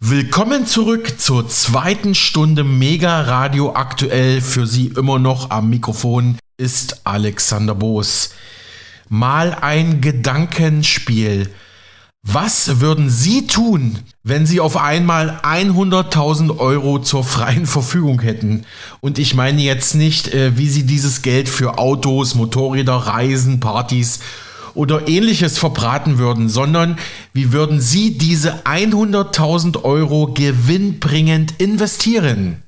Willkommen zurück zur zweiten Stunde Mega Radio aktuell. Für Sie immer noch am Mikrofon ist Alexander Boos. Mal ein Gedankenspiel. Was würden Sie tun, wenn Sie auf einmal 100.000 Euro zur freien Verfügung hätten? Und ich meine jetzt nicht, äh, wie Sie dieses Geld für Autos, Motorräder, Reisen, Partys oder ähnliches verbraten würden, sondern wie würden Sie diese 100.000 Euro gewinnbringend investieren?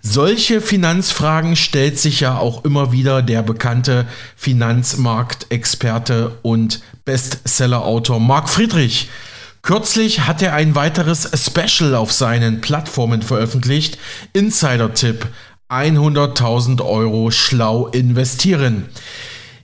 Solche Finanzfragen stellt sich ja auch immer wieder der bekannte Finanzmarktexperte und Bestsellerautor Marc Friedrich. Kürzlich hat er ein weiteres Special auf seinen Plattformen veröffentlicht. Insider-Tipp 100.000 Euro schlau investieren.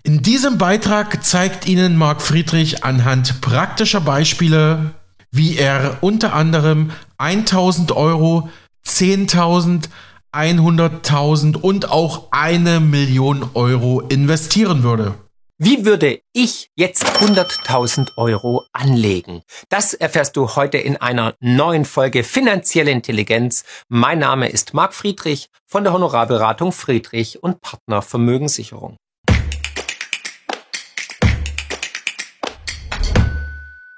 In diesem Beitrag zeigt Ihnen Marc Friedrich anhand praktischer Beispiele, wie er unter anderem 1000 Euro, 10.000, 100.000 und auch eine Million Euro investieren würde. Wie würde ich jetzt 100.000 Euro anlegen? Das erfährst du heute in einer neuen Folge Finanzielle Intelligenz. Mein Name ist Marc Friedrich von der Honorarberatung Friedrich und Partner Vermögenssicherung.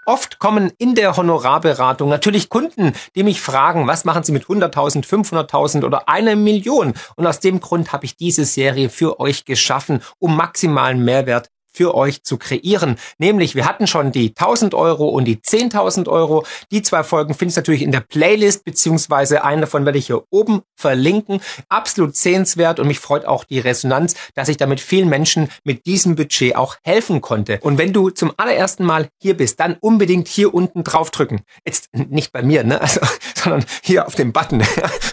Oft kommen in der Honorarberatung natürlich Kunden, die mich fragen, was machen sie mit 100.000, 500.000 oder einer Million? Und aus dem Grund habe ich diese Serie für euch geschaffen, um maximalen Mehrwert für euch zu kreieren. Nämlich, wir hatten schon die 1000 Euro und die 10.000 Euro. Die zwei Folgen findest du natürlich in der Playlist, beziehungsweise eine davon werde ich hier oben verlinken. Absolut sehenswert und mich freut auch die Resonanz, dass ich damit vielen Menschen mit diesem Budget auch helfen konnte. Und wenn du zum allerersten Mal hier bist, dann unbedingt hier unten draufdrücken. Jetzt nicht bei mir, ne? Also, sondern hier auf dem Button.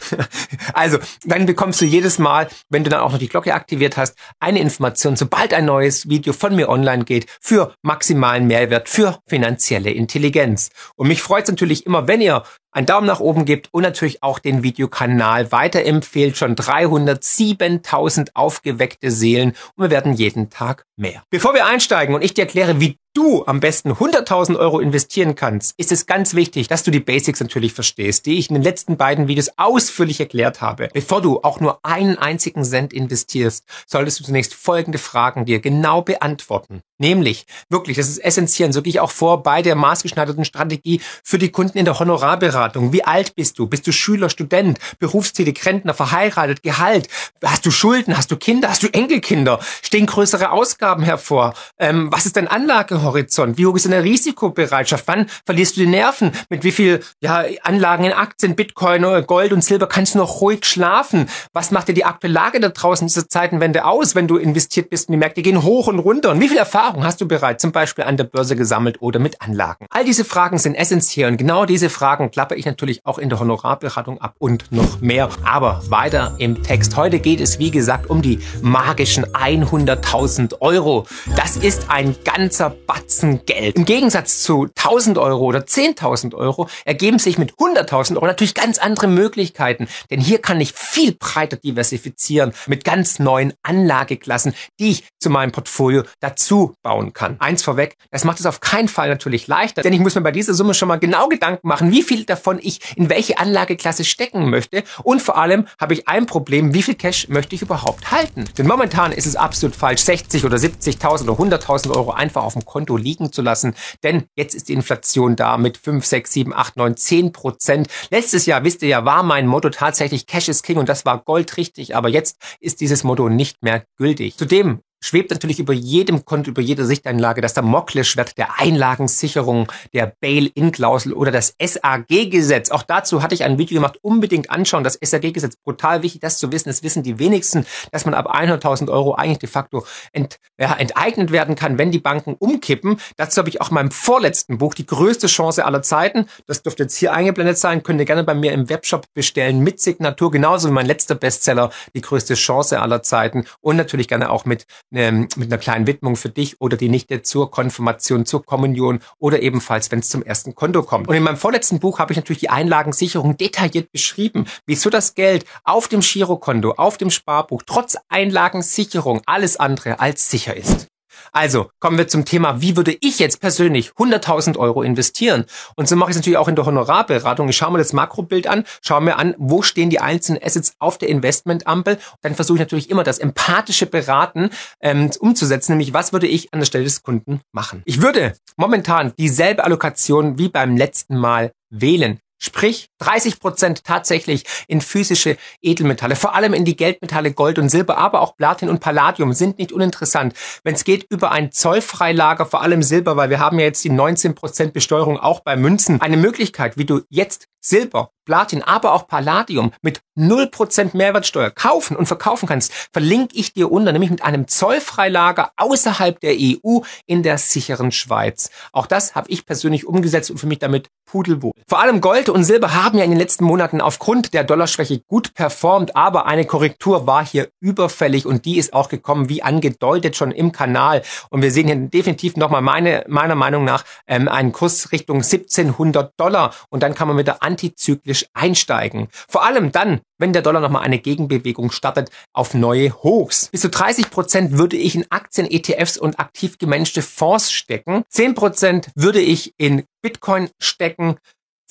also, dann bekommst du jedes Mal, wenn du dann auch noch die Glocke aktiviert hast, eine Information, sobald ein neues Video von mir online geht für maximalen Mehrwert, für finanzielle Intelligenz. Und mich freut es natürlich immer, wenn ihr einen Daumen nach oben gebt und natürlich auch den Videokanal weiterempfehlt. Schon 307.000 aufgeweckte Seelen und wir werden jeden Tag mehr. Bevor wir einsteigen und ich dir erkläre, wie du am besten 100.000 Euro investieren kannst, ist es ganz wichtig, dass du die Basics natürlich verstehst, die ich in den letzten beiden Videos ausführlich erklärt habe. Bevor du auch nur einen einzigen Cent investierst, solltest du zunächst folgende Fragen dir genau beantworten. Nämlich, wirklich, das ist essentiell, so gehe ich auch vor bei der maßgeschneiderten Strategie für die Kunden in der Honorarberatung. Wie alt bist du? Bist du Schüler, Student, berufstätig, Rentner, verheiratet, Gehalt? Hast du Schulden? Hast du Kinder? Hast du Enkelkinder? Stehen größere Ausgaben hervor? Ähm, was ist dein Anlagehorizont? Wie hoch ist deine Risikobereitschaft? Wann verlierst du die Nerven? Mit wie viel ja, Anlagen in Aktien, Bitcoin, Gold und Silber kannst du noch ruhig schlafen? Was macht dir die aktuelle Lage da draußen diese Zeitenwende aus, wenn du investiert bist und die Märkte gehen hoch und runter? Und wie viel Erfahrung hast du bereits zum Beispiel an der Börse gesammelt oder mit Anlagen? All diese Fragen sind essentiell und genau diese Fragen klappe ich natürlich auch in der Honorarberatung ab und noch mehr. Aber weiter im Text. Heute geht es, wie gesagt, um die magischen 100.000 Euro. Das ist ein ganzer Batzen Geld. Im Gegensatz zu 1.000 Euro oder 10.000 Euro ergeben sich mit 100.000 Euro natürlich ganz andere Möglichkeiten. Denn hier kann ich viel breiter diversifizieren mit ganz neuen Anlageklassen, die ich zu meinem Portfolio dazu bauen kann. Eins vorweg, das macht es auf keinen Fall natürlich leichter, denn ich muss mir bei dieser Summe schon mal genau Gedanken machen, wie viel davon ich in welche Anlageklasse stecken möchte und vor allem habe ich ein Problem, wie viel Cash möchte ich überhaupt halten? Denn momentan ist es absolut falsch, 60 oder 70.000 oder 100.000 Euro einfach auf dem Konto liegen zu lassen, denn jetzt ist die Inflation da mit 5, 6, 7, 8, 9, 10 Prozent. Letztes Jahr, wisst ihr ja, war mein Motto tatsächlich Cash is King und das war goldrichtig, aber jetzt ist dieses Motto nicht mehr gültig. Zudem schwebt natürlich über jedem Konto, über jeder Sichteinlage das Damoklesschwert der Einlagensicherung, der Bail-In-Klausel oder das SAG-Gesetz. Auch dazu hatte ich ein Video gemacht. Unbedingt anschauen. Das SAG-Gesetz, brutal wichtig, das zu wissen. Das wissen die wenigsten, dass man ab 100.000 Euro eigentlich de facto ent, ja, enteignet werden kann, wenn die Banken umkippen. Dazu habe ich auch in meinem vorletzten Buch, die größte Chance aller Zeiten. Das dürfte jetzt hier eingeblendet sein. Könnt ihr gerne bei mir im Webshop bestellen mit Signatur. Genauso wie mein letzter Bestseller, die größte Chance aller Zeiten. Und natürlich gerne auch mit ähm, mit einer kleinen Widmung für dich oder die Nichte zur Konfirmation, zur Kommunion oder ebenfalls, wenn es zum ersten Konto kommt. Und in meinem vorletzten Buch habe ich natürlich die Einlagensicherung detailliert beschrieben, wieso das Geld auf dem Girokonto, auf dem Sparbuch, trotz Einlagensicherung alles andere als sicher ist. Also kommen wir zum Thema, wie würde ich jetzt persönlich 100.000 Euro investieren? Und so mache ich es natürlich auch in der Honorarberatung. Ich schaue mir das Makrobild an, schaue mir an, wo stehen die einzelnen Assets auf der Investmentampel. Dann versuche ich natürlich immer das empathische Beraten ähm, umzusetzen, nämlich was würde ich an der Stelle des Kunden machen. Ich würde momentan dieselbe Allokation wie beim letzten Mal wählen. Sprich 30 Prozent tatsächlich in physische Edelmetalle, vor allem in die Geldmetalle Gold und Silber, aber auch Platin und Palladium sind nicht uninteressant. Wenn es geht über ein Zollfreilager, vor allem Silber, weil wir haben ja jetzt die 19 Prozent Besteuerung auch bei Münzen, eine Möglichkeit, wie du jetzt Silber, Platin, aber auch Palladium mit 0% Mehrwertsteuer kaufen und verkaufen kannst, verlinke ich dir unter, nämlich mit einem Zollfreilager außerhalb der EU in der sicheren Schweiz. Auch das habe ich persönlich umgesetzt und für mich damit pudelwohl. Vor allem Gold und Silber haben ja in den letzten Monaten aufgrund der Dollarschwäche gut performt, aber eine Korrektur war hier überfällig und die ist auch gekommen, wie angedeutet schon im Kanal. Und wir sehen hier definitiv nochmal meine, meiner Meinung nach ähm, einen Kurs Richtung 1700 Dollar und dann kann man wieder antizyklisch einsteigen. Vor allem dann, wenn der Dollar nochmal eine Gegenbewegung startet auf neue Hochs. Bis zu 30 Prozent würde ich in Aktien, ETFs und aktiv gemanagte Fonds stecken. 10 Prozent würde ich in Bitcoin stecken.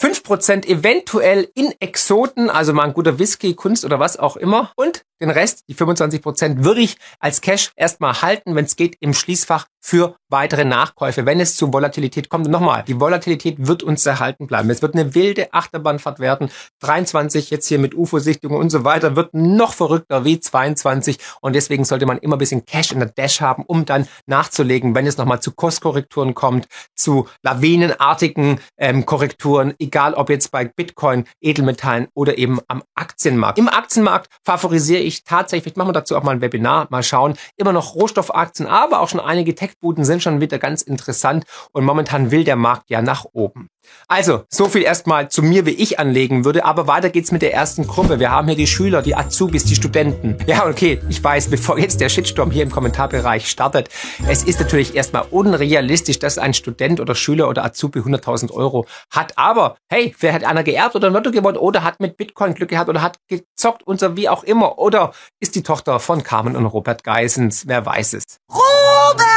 5% eventuell in Exoten, also mal ein guter Whisky, Kunst oder was auch immer. Und den Rest, die 25%, würde ich als Cash erstmal halten, wenn es geht, im Schließfach für weitere Nachkäufe, wenn es zu Volatilität kommt. Und nochmal, die Volatilität wird uns erhalten bleiben. Es wird eine wilde Achterbahnfahrt werden. 23 jetzt hier mit UFO-Sichtungen und so weiter wird noch verrückter wie 22. Und deswegen sollte man immer ein bisschen Cash in der Dash haben, um dann nachzulegen, wenn es nochmal zu Kurskorrekturen kommt, zu lawinenartigen ähm, Korrekturen, egal ob jetzt bei Bitcoin, Edelmetallen oder eben am Aktienmarkt. Im Aktienmarkt favorisiere ich tatsächlich, vielleicht machen wir dazu auch mal ein Webinar, mal schauen, immer noch Rohstoffaktien, aber auch schon einige Tech-Buden sind schon wieder ganz interessant und momentan will der Markt ja nach oben. Also, so viel erstmal zu mir, wie ich anlegen würde, aber weiter geht's mit der ersten Gruppe. Wir haben hier die Schüler, die Azubis, die Studenten. Ja, okay, ich weiß, bevor jetzt der Shitstorm hier im Kommentarbereich startet, es ist natürlich erstmal unrealistisch, dass ein Student oder Schüler oder Azubi 100.000 Euro hat. Aber hey, wer hat einer geerbt oder Lotto gewonnen oder hat mit Bitcoin Glück gehabt oder hat gezockt und so wie auch immer oder ist die Tochter von Carmen und Robert Geisens, wer weiß es. Robert!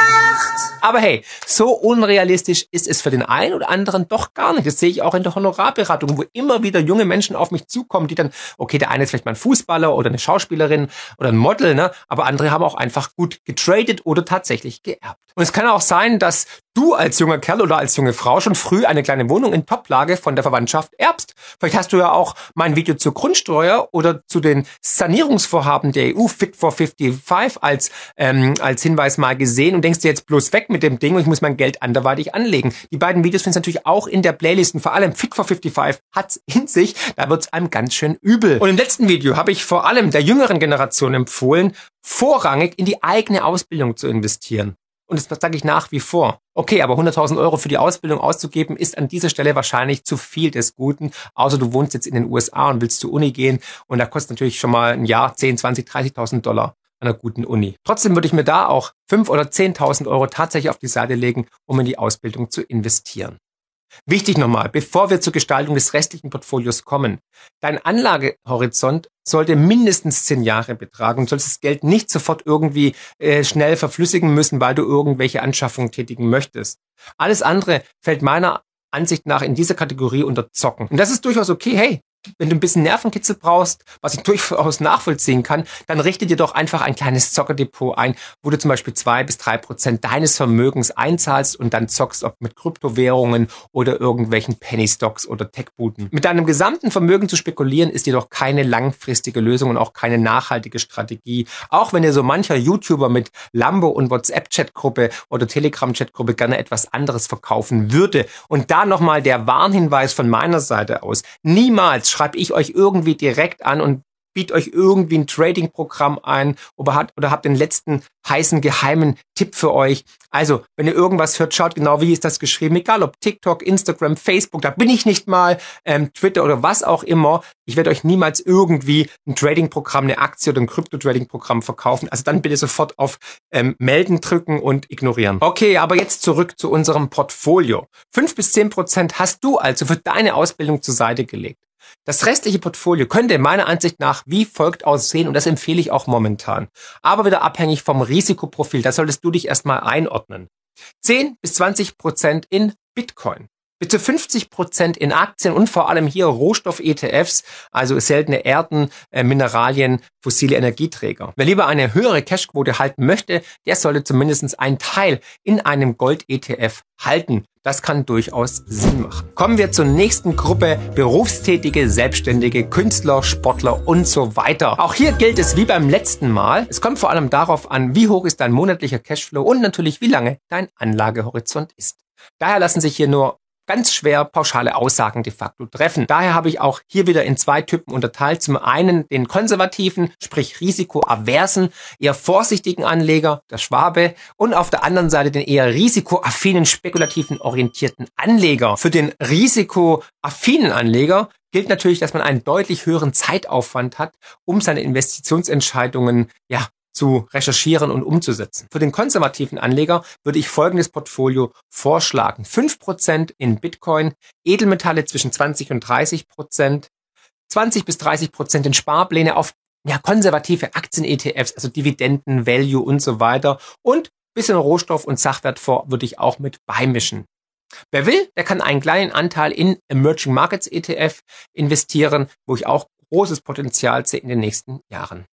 Aber hey, so unrealistisch ist es für den einen oder anderen doch gar nicht. Das sehe ich auch in der Honorarberatung, wo immer wieder junge Menschen auf mich zukommen, die dann, okay, der eine ist vielleicht mal ein Fußballer oder eine Schauspielerin oder ein Model, ne? aber andere haben auch einfach gut getradet oder tatsächlich geerbt. Und es kann auch sein, dass du als junger Kerl oder als junge Frau schon früh eine kleine Wohnung in Toplage von der Verwandtschaft erbst. Vielleicht hast du ja auch mein Video zur Grundsteuer oder zu den Sanierungsvorhaben der EU Fit for 55 als, ähm, als Hinweis mal gesehen und denkst dir jetzt bloß weg mit dem Ding und ich muss mein Geld anderweitig anlegen. Die beiden Videos findest du natürlich auch in der Playlist und vor allem Fit for 55 hat's in sich. Da wird's einem ganz schön übel. Und im letzten Video habe ich vor allem der jüngeren Generation empfohlen, vorrangig in die eigene Ausbildung zu investieren. Und das sage ich nach wie vor. Okay, aber 100.000 Euro für die Ausbildung auszugeben, ist an dieser Stelle wahrscheinlich zu viel des Guten. Außer du wohnst jetzt in den USA und willst zur Uni gehen. Und da kostet natürlich schon mal ein Jahr 10, 20, 30.000 Dollar an einer guten Uni. Trotzdem würde ich mir da auch 5 oder 10.000 Euro tatsächlich auf die Seite legen, um in die Ausbildung zu investieren. Wichtig nochmal, bevor wir zur Gestaltung des restlichen Portfolios kommen. Dein Anlagehorizont sollte mindestens zehn Jahre betragen und sollst das Geld nicht sofort irgendwie äh, schnell verflüssigen müssen, weil du irgendwelche Anschaffungen tätigen möchtest. Alles andere fällt meiner Ansicht nach in dieser Kategorie unter Zocken. Und das ist durchaus okay. Hey, wenn du ein bisschen Nervenkitzel brauchst, was ich durchaus nachvollziehen kann, dann richte dir doch einfach ein kleines Zockerdepot ein, wo du zum Beispiel zwei bis drei Prozent deines Vermögens einzahlst und dann zockst, ob mit Kryptowährungen oder irgendwelchen Penny Stocks oder Tech-Booten. Mit deinem gesamten Vermögen zu spekulieren ist jedoch keine langfristige Lösung und auch keine nachhaltige Strategie. Auch wenn dir so mancher YouTuber mit Lambo und WhatsApp-Chatgruppe oder Telegram-Chatgruppe gerne etwas anderes verkaufen würde. Und da nochmal der Warnhinweis von meiner Seite aus. Niemals schreibe ich euch irgendwie direkt an und biete euch irgendwie ein Trading-Programm ein oder, hat, oder habt den letzten heißen geheimen Tipp für euch. Also, wenn ihr irgendwas hört, schaut genau, wie ist das geschrieben. Egal ob TikTok, Instagram, Facebook, da bin ich nicht mal, ähm, Twitter oder was auch immer. Ich werde euch niemals irgendwie ein Trading-Programm, eine Aktie oder ein Krypto-Trading-Programm verkaufen. Also dann bitte sofort auf ähm, Melden drücken und ignorieren. Okay, aber jetzt zurück zu unserem Portfolio. Fünf bis zehn Prozent hast du also für deine Ausbildung zur Seite gelegt. Das restliche Portfolio könnte meiner Ansicht nach wie folgt aussehen und das empfehle ich auch momentan. Aber wieder abhängig vom Risikoprofil, da solltest du dich erstmal einordnen. 10 bis 20 Prozent in Bitcoin bis zu 50 Prozent in Aktien und vor allem hier Rohstoff-ETFs, also seltene Erden, äh, Mineralien, fossile Energieträger. Wer lieber eine höhere Cashquote halten möchte, der sollte zumindest einen Teil in einem Gold-ETF halten. Das kann durchaus Sinn machen. Kommen wir zur nächsten Gruppe. Berufstätige, Selbstständige, Künstler, Sportler und so weiter. Auch hier gilt es wie beim letzten Mal. Es kommt vor allem darauf an, wie hoch ist dein monatlicher Cashflow und natürlich wie lange dein Anlagehorizont ist. Daher lassen sich hier nur ganz schwer pauschale Aussagen de facto treffen. Daher habe ich auch hier wieder in zwei Typen unterteilt. Zum einen den konservativen, sprich risikoaversen, eher vorsichtigen Anleger, der Schwabe, und auf der anderen Seite den eher risikoaffinen, spekulativen orientierten Anleger. Für den risikoaffinen Anleger gilt natürlich, dass man einen deutlich höheren Zeitaufwand hat, um seine Investitionsentscheidungen ja zu recherchieren und umzusetzen. Für den konservativen Anleger würde ich folgendes Portfolio vorschlagen. 5% in Bitcoin, Edelmetalle zwischen 20 und 30%, 20 bis 30% in Sparpläne auf ja, konservative Aktien-ETFs, also Dividenden, Value und so weiter. Und bisschen Rohstoff und Sachwertfonds würde ich auch mit beimischen. Wer will, der kann einen kleinen Anteil in Emerging Markets ETF investieren, wo ich auch großes Potenzial sehe in den nächsten Jahren.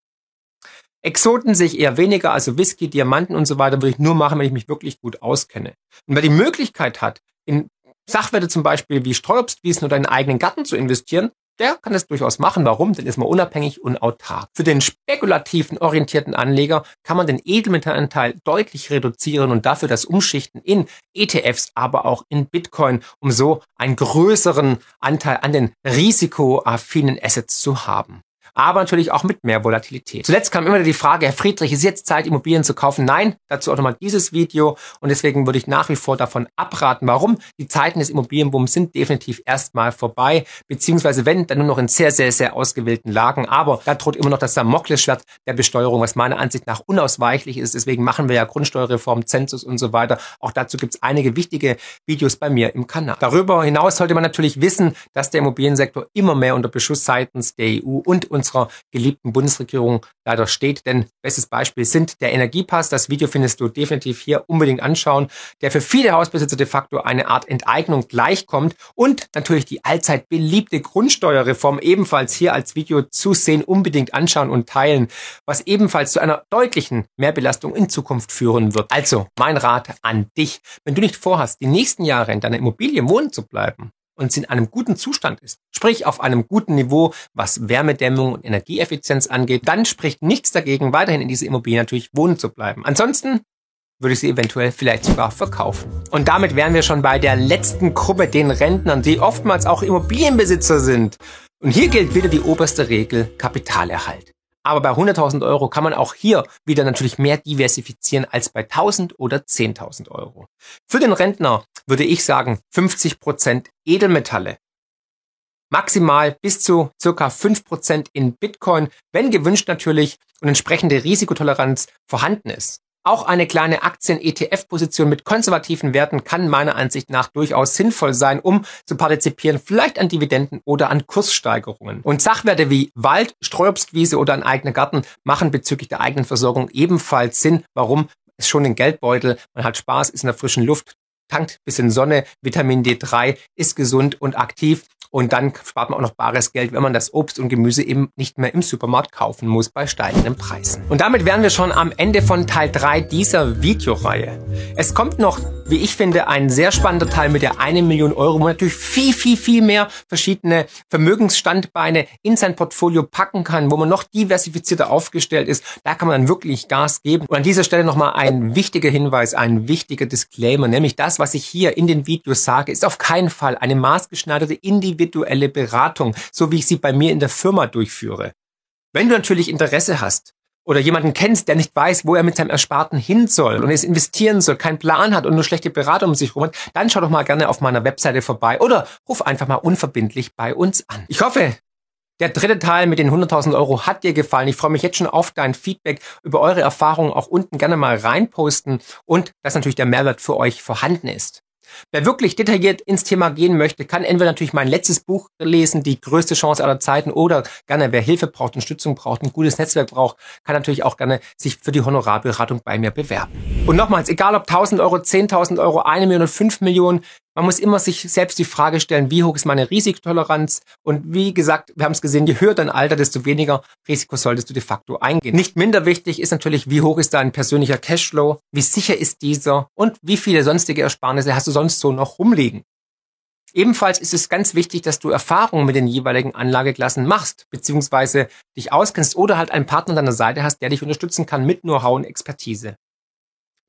Exoten sich eher weniger, also Whisky, Diamanten und so weiter, würde ich nur machen, wenn ich mich wirklich gut auskenne. Und wer die Möglichkeit hat, in Sachwerte zum Beispiel wie Streuobstwiesen oder einen eigenen Garten zu investieren, der kann das durchaus machen. Warum? Denn ist man unabhängig und autark. Für den spekulativen orientierten Anleger kann man den Edelmetallanteil deutlich reduzieren und dafür das Umschichten in ETFs, aber auch in Bitcoin, um so einen größeren Anteil an den risikoaffinen Assets zu haben aber natürlich auch mit mehr Volatilität. Zuletzt kam immer die Frage, Herr Friedrich, ist jetzt Zeit, Immobilien zu kaufen? Nein, dazu auch nochmal dieses Video und deswegen würde ich nach wie vor davon abraten. Warum? Die Zeiten des Immobilienbooms sind definitiv erstmal vorbei, beziehungsweise wenn, dann nur noch in sehr, sehr, sehr ausgewählten Lagen, aber da droht immer noch das Damoklesschwert der Besteuerung, was meiner Ansicht nach unausweichlich ist. Deswegen machen wir ja Grundsteuerreform, Zensus und so weiter. Auch dazu gibt es einige wichtige Videos bei mir im Kanal. Darüber hinaus sollte man natürlich wissen, dass der Immobiliensektor immer mehr unter Beschuss seitens der EU und uns unserer geliebten Bundesregierung leider steht. Denn bestes Beispiel sind der Energiepass. Das Video findest du definitiv hier unbedingt anschauen, der für viele Hausbesitzer de facto eine Art Enteignung gleichkommt. Und natürlich die allzeit beliebte Grundsteuerreform ebenfalls hier als Video zu sehen, unbedingt anschauen und teilen, was ebenfalls zu einer deutlichen Mehrbelastung in Zukunft führen wird. Also mein Rat an dich, wenn du nicht vorhast, die nächsten Jahre in deiner Immobilie wohnen zu bleiben, und in einem guten Zustand ist, sprich auf einem guten Niveau, was Wärmedämmung und Energieeffizienz angeht, dann spricht nichts dagegen, weiterhin in dieser Immobilie natürlich wohnen zu bleiben. Ansonsten würde ich sie eventuell vielleicht sogar verkaufen. Und damit wären wir schon bei der letzten Gruppe, den Rentnern, die oftmals auch Immobilienbesitzer sind. Und hier gilt wieder die oberste Regel Kapitalerhalt. Aber bei 100.000 Euro kann man auch hier wieder natürlich mehr diversifizieren als bei 1.000 oder 10.000 Euro. Für den Rentner würde ich sagen 50 Prozent Edelmetalle. Maximal bis zu circa 5% in Bitcoin, wenn gewünscht natürlich und entsprechende Risikotoleranz vorhanden ist. Auch eine kleine Aktien-ETF-Position mit konservativen Werten kann meiner Ansicht nach durchaus sinnvoll sein, um zu partizipieren, vielleicht an Dividenden oder an Kurssteigerungen. Und Sachwerte wie Wald, Streuobstwiese oder ein eigener Garten machen bezüglich der eigenen Versorgung ebenfalls Sinn. Warum? Es schon den Geldbeutel, man hat Spaß, ist in der frischen Luft, tankt bisschen Sonne, Vitamin D3, ist gesund und aktiv und dann spart man auch noch bares Geld, wenn man das Obst und Gemüse eben nicht mehr im Supermarkt kaufen muss bei steigenden Preisen. Und damit wären wir schon am Ende von Teil 3 dieser Videoreihe. Es kommt noch, wie ich finde, ein sehr spannender Teil mit der 1 Million Euro, wo man natürlich viel, viel, viel mehr verschiedene Vermögensstandbeine in sein Portfolio packen kann, wo man noch diversifizierter aufgestellt ist. Da kann man dann wirklich Gas geben. Und an dieser Stelle nochmal ein wichtiger Hinweis, ein wichtiger Disclaimer, nämlich das, was ich hier in den Videos sage, ist auf keinen Fall eine maßgeschneiderte individuelle individuelle Beratung, so wie ich sie bei mir in der Firma durchführe. Wenn du natürlich Interesse hast oder jemanden kennst, der nicht weiß, wo er mit seinem Ersparten hin soll und es investieren soll, keinen Plan hat und nur schlechte Beratung um sich herum hat, dann schau doch mal gerne auf meiner Webseite vorbei oder ruf einfach mal unverbindlich bei uns an. Ich hoffe, der dritte Teil mit den 100.000 Euro hat dir gefallen. Ich freue mich jetzt schon auf dein Feedback über eure Erfahrungen auch unten gerne mal reinposten und dass natürlich der Mehrwert für euch vorhanden ist. Wer wirklich detailliert ins Thema gehen möchte, kann entweder natürlich mein letztes Buch lesen, die größte Chance aller Zeiten, oder gerne, wer Hilfe braucht, Unterstützung braucht, ein gutes Netzwerk braucht, kann natürlich auch gerne sich für die Honorarberatung bei mir bewerben. Und nochmals, egal ob 1000 Euro, 10.000 Euro, 1 Million oder 5 Millionen, man muss immer sich selbst die Frage stellen, wie hoch ist meine Risikotoleranz? Und wie gesagt, wir haben es gesehen, je höher dein Alter, desto weniger Risiko solltest du de facto eingehen. Nicht minder wichtig ist natürlich, wie hoch ist dein persönlicher Cashflow? Wie sicher ist dieser? Und wie viele sonstige Ersparnisse hast du sonst so noch rumliegen? Ebenfalls ist es ganz wichtig, dass du Erfahrungen mit den jeweiligen Anlageklassen machst, beziehungsweise dich auskennst oder halt einen Partner an deiner Seite hast, der dich unterstützen kann mit Know-how und Expertise.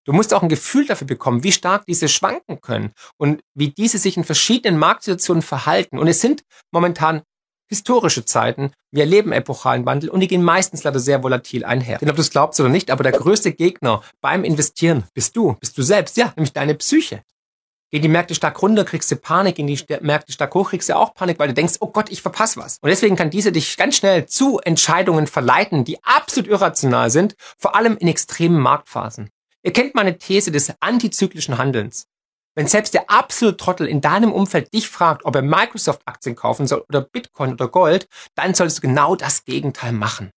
Du musst auch ein Gefühl dafür bekommen, wie stark diese schwanken können und wie diese sich in verschiedenen Marktsituationen verhalten. Und es sind momentan historische Zeiten. Wir erleben epochalen Wandel und die gehen meistens leider sehr volatil einher. Denn ob du es glaubst oder nicht, aber der größte Gegner beim Investieren bist du, bist du selbst, ja, nämlich deine Psyche. Gehen die Märkte stark runter, kriegst du Panik, gehen die Märkte stark hoch, kriegst du auch Panik, weil du denkst, oh Gott, ich verpasse was. Und deswegen kann diese dich ganz schnell zu Entscheidungen verleiten, die absolut irrational sind, vor allem in extremen Marktphasen. Ihr kennt meine These des antizyklischen Handelns. Wenn selbst der absolute Trottel in deinem Umfeld dich fragt, ob er Microsoft-Aktien kaufen soll oder Bitcoin oder Gold, dann solltest du genau das Gegenteil machen.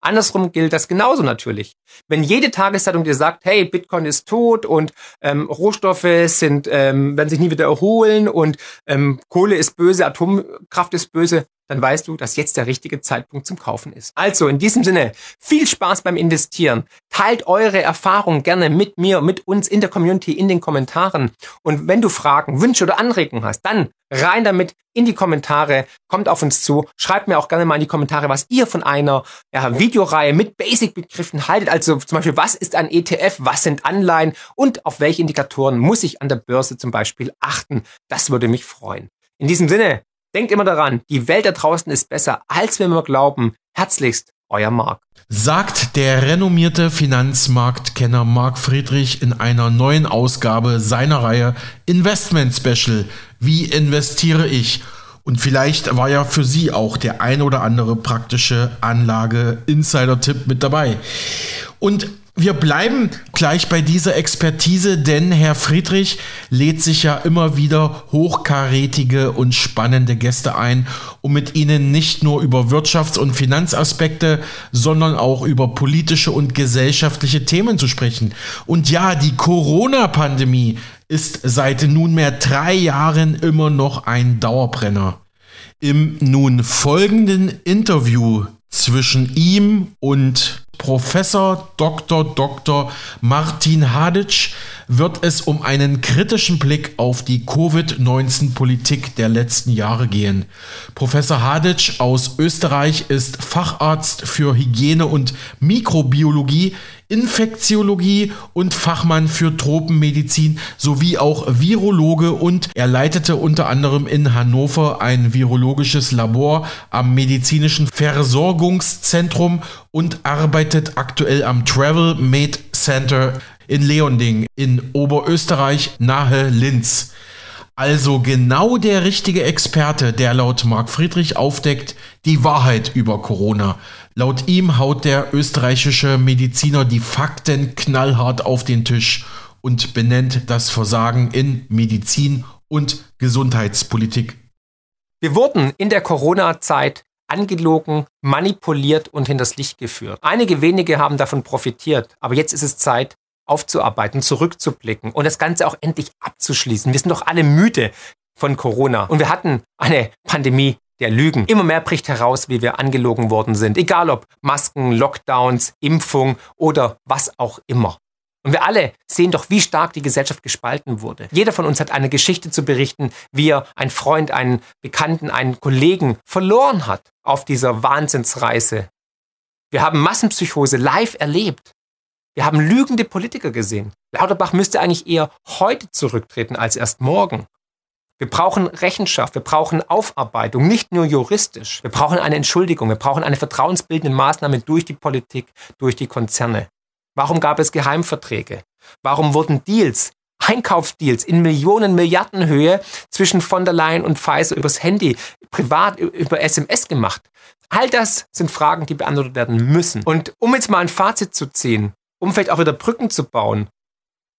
Andersrum gilt das genauso natürlich. Wenn jede Tageszeitung dir sagt, hey, Bitcoin ist tot und ähm, Rohstoffe sind, ähm, werden sich nie wieder erholen und ähm, Kohle ist böse, Atomkraft ist böse, dann weißt du, dass jetzt der richtige Zeitpunkt zum Kaufen ist. Also in diesem Sinne, viel Spaß beim Investieren. Teilt eure Erfahrungen gerne mit mir, mit uns in der Community, in den Kommentaren. Und wenn du Fragen, Wünsche oder Anregungen hast, dann rein damit in die Kommentare, kommt auf uns zu, schreibt mir auch gerne mal in die Kommentare, was ihr von einer ja, Videoreihe mit Basic-Begriffen haltet. Also zum Beispiel, was ist ein ETF, was sind Anleihen und auf welche Indikatoren muss ich an der Börse zum Beispiel achten. Das würde mich freuen. In diesem Sinne, Denkt immer daran, die Welt da draußen ist besser, als wir immer glauben. Herzlichst, euer Marc. Sagt der renommierte Finanzmarktkenner Marc Friedrich in einer neuen Ausgabe seiner Reihe Investment Special. Wie investiere ich? Und vielleicht war ja für Sie auch der ein oder andere praktische Anlage-Insider-Tipp mit dabei. Und wir bleiben gleich bei dieser Expertise, denn Herr Friedrich lädt sich ja immer wieder hochkarätige und spannende Gäste ein, um mit ihnen nicht nur über Wirtschafts- und Finanzaspekte, sondern auch über politische und gesellschaftliche Themen zu sprechen. Und ja, die Corona-Pandemie ist seit nunmehr drei Jahren immer noch ein Dauerbrenner. Im nun folgenden Interview zwischen ihm und Professor Dr. Dr. Martin Haditsch wird es um einen kritischen Blick auf die Covid-19-Politik der letzten Jahre gehen. Professor Haditsch aus Österreich ist Facharzt für Hygiene und Mikrobiologie Infektiologie und Fachmann für Tropenmedizin sowie auch Virologe und er leitete unter anderem in Hannover ein virologisches Labor am medizinischen Versorgungszentrum und arbeitet aktuell am Travel Med Center in Leonding in Oberösterreich nahe Linz. Also genau der richtige Experte, der laut Marc Friedrich aufdeckt die Wahrheit über Corona. Laut ihm haut der österreichische Mediziner die Fakten knallhart auf den Tisch und benennt das Versagen in Medizin und Gesundheitspolitik. Wir wurden in der Corona-Zeit angelogen, manipuliert und hinters Licht geführt. Einige wenige haben davon profitiert, aber jetzt ist es Zeit, aufzuarbeiten, zurückzublicken und das Ganze auch endlich abzuschließen. Wir sind doch alle müde von Corona und wir hatten eine Pandemie, der Lügen. Immer mehr bricht heraus, wie wir angelogen worden sind. Egal ob Masken, Lockdowns, Impfung oder was auch immer. Und wir alle sehen doch, wie stark die Gesellschaft gespalten wurde. Jeder von uns hat eine Geschichte zu berichten, wie er einen Freund, einen Bekannten, einen Kollegen verloren hat auf dieser Wahnsinnsreise. Wir haben Massenpsychose live erlebt. Wir haben lügende Politiker gesehen. Lauterbach müsste eigentlich eher heute zurücktreten als erst morgen. Wir brauchen Rechenschaft, wir brauchen Aufarbeitung, nicht nur juristisch. Wir brauchen eine Entschuldigung, wir brauchen eine vertrauensbildende Maßnahme durch die Politik, durch die Konzerne. Warum gab es Geheimverträge? Warum wurden Deals, Einkaufsdeals in Millionen, Milliardenhöhe zwischen von der Leyen und Pfizer übers Handy, privat, über SMS gemacht? All das sind Fragen, die beantwortet werden müssen. Und um jetzt mal ein Fazit zu ziehen, um vielleicht auch wieder Brücken zu bauen,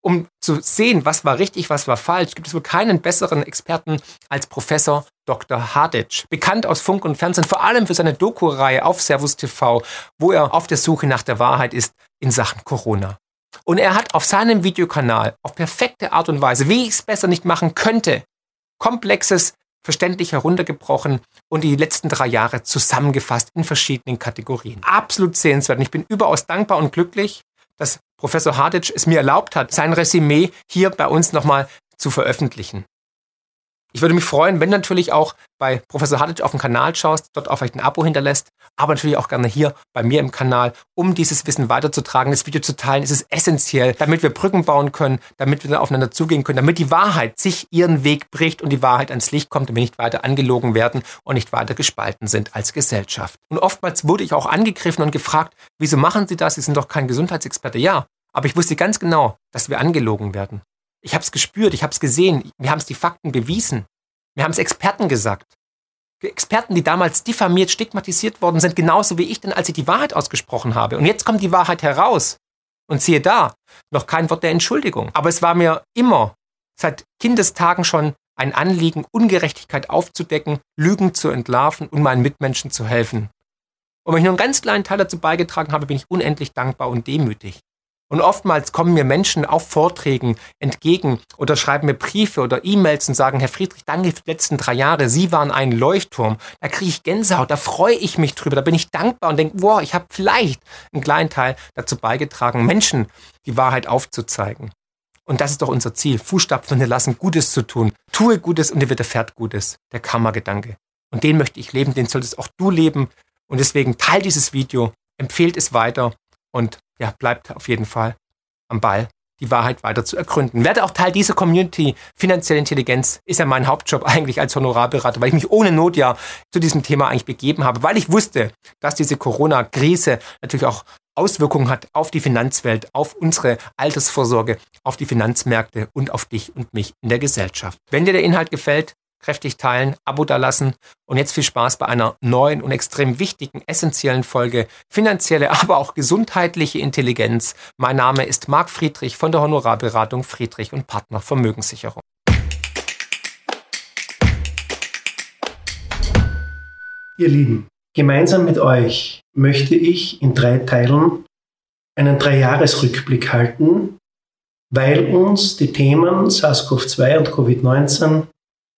um zu sehen, was war richtig, was war falsch, gibt es wohl keinen besseren Experten als Professor Dr. Harditsch. Bekannt aus Funk und Fernsehen, vor allem für seine Doku-Reihe auf Servus TV, wo er auf der Suche nach der Wahrheit ist in Sachen Corona. Und er hat auf seinem Videokanal auf perfekte Art und Weise, wie ich es besser nicht machen könnte, komplexes, verständlich heruntergebrochen und die letzten drei Jahre zusammengefasst in verschiedenen Kategorien. Absolut sehenswert. Und ich bin überaus dankbar und glücklich, dass Professor Harditsch es mir erlaubt hat, sein Resümee hier bei uns nochmal zu veröffentlichen. Ich würde mich freuen, wenn natürlich auch bei Professor Hadic auf dem Kanal schaust, dort auch vielleicht ein Abo hinterlässt, aber natürlich auch gerne hier bei mir im Kanal, um dieses Wissen weiterzutragen, das Video zu teilen. Es ist essentiell, damit wir Brücken bauen können, damit wir aufeinander zugehen können, damit die Wahrheit sich ihren Weg bricht und die Wahrheit ans Licht kommt und wir nicht weiter angelogen werden und nicht weiter gespalten sind als Gesellschaft. Und oftmals wurde ich auch angegriffen und gefragt, wieso machen Sie das? Sie sind doch kein Gesundheitsexperte. Ja, aber ich wusste ganz genau, dass wir angelogen werden. Ich habe es gespürt, ich habe es gesehen, wir haben es die Fakten bewiesen. Wir haben es Experten gesagt. Experten, die damals diffamiert, stigmatisiert worden sind, genauso wie ich denn, als ich die Wahrheit ausgesprochen habe. Und jetzt kommt die Wahrheit heraus. Und siehe da, noch kein Wort der Entschuldigung. Aber es war mir immer, seit Kindestagen schon, ein Anliegen, Ungerechtigkeit aufzudecken, Lügen zu entlarven und meinen Mitmenschen zu helfen. Und wenn ich nur einen ganz kleinen Teil dazu beigetragen habe, bin ich unendlich dankbar und demütig. Und oftmals kommen mir Menschen auf Vorträgen entgegen oder schreiben mir Briefe oder E-Mails und sagen, Herr Friedrich, danke für die letzten drei Jahre, Sie waren ein Leuchtturm. Da kriege ich Gänsehaut, da freue ich mich drüber, da bin ich dankbar und denke, wow, ich habe vielleicht einen kleinen Teil dazu beigetragen, Menschen die Wahrheit aufzuzeigen. Und das ist doch unser Ziel, Fußstapfen hinterlassen, Gutes zu tun. Tue Gutes und dir widerfährt Gutes, der Kammergedanke. Und den möchte ich leben, den solltest auch du leben. Und deswegen teil dieses Video, empfehlt es weiter und ja, bleibt auf jeden Fall am Ball, die Wahrheit weiter zu ergründen. Werde auch Teil dieser Community. Finanzielle Intelligenz ist ja mein Hauptjob eigentlich als Honorarberater, weil ich mich ohne Not ja zu diesem Thema eigentlich begeben habe, weil ich wusste, dass diese Corona-Krise natürlich auch Auswirkungen hat auf die Finanzwelt, auf unsere Altersvorsorge, auf die Finanzmärkte und auf dich und mich in der Gesellschaft. Wenn dir der Inhalt gefällt, kräftig teilen, Abo da lassen und jetzt viel Spaß bei einer neuen und extrem wichtigen, essentiellen Folge finanzielle, aber auch gesundheitliche Intelligenz. Mein Name ist Marc Friedrich von der Honorarberatung Friedrich und Partner Vermögenssicherung. Ihr Lieben, gemeinsam mit euch möchte ich in drei Teilen einen Dreijahresrückblick halten, weil uns die Themen SARS-CoV-2 und Covid-19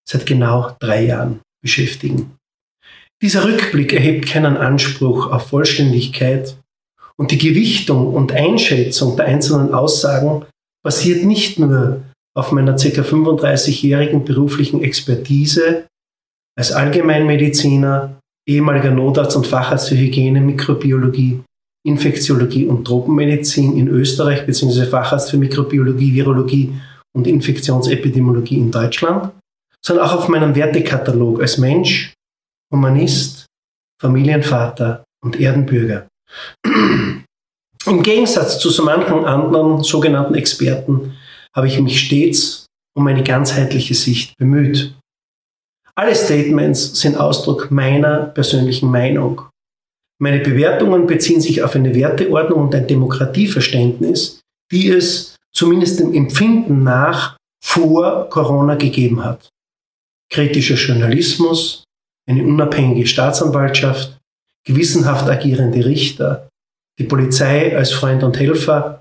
seit genau drei Jahren beschäftigen. Dieser Rückblick erhebt keinen Anspruch auf Vollständigkeit und die Gewichtung und Einschätzung der einzelnen Aussagen basiert nicht nur auf meiner ca. 35-jährigen beruflichen Expertise als Allgemeinmediziner, ehemaliger Notarzt und Facharzt für Hygiene, Mikrobiologie, Infektiologie und Tropenmedizin in Österreich bzw. Facharzt für Mikrobiologie, Virologie und Infektionsepidemiologie in Deutschland, sondern auch auf meinem Wertekatalog als Mensch, Humanist, Familienvater und Erdenbürger. Im Gegensatz zu so manchen anderen sogenannten Experten habe ich mich stets um eine ganzheitliche Sicht bemüht. Alle Statements sind Ausdruck meiner persönlichen Meinung. Meine Bewertungen beziehen sich auf eine Werteordnung und ein Demokratieverständnis, die es zumindest dem Empfinden nach vor Corona gegeben hat kritischer Journalismus, eine unabhängige Staatsanwaltschaft, gewissenhaft agierende Richter, die Polizei als Freund und Helfer,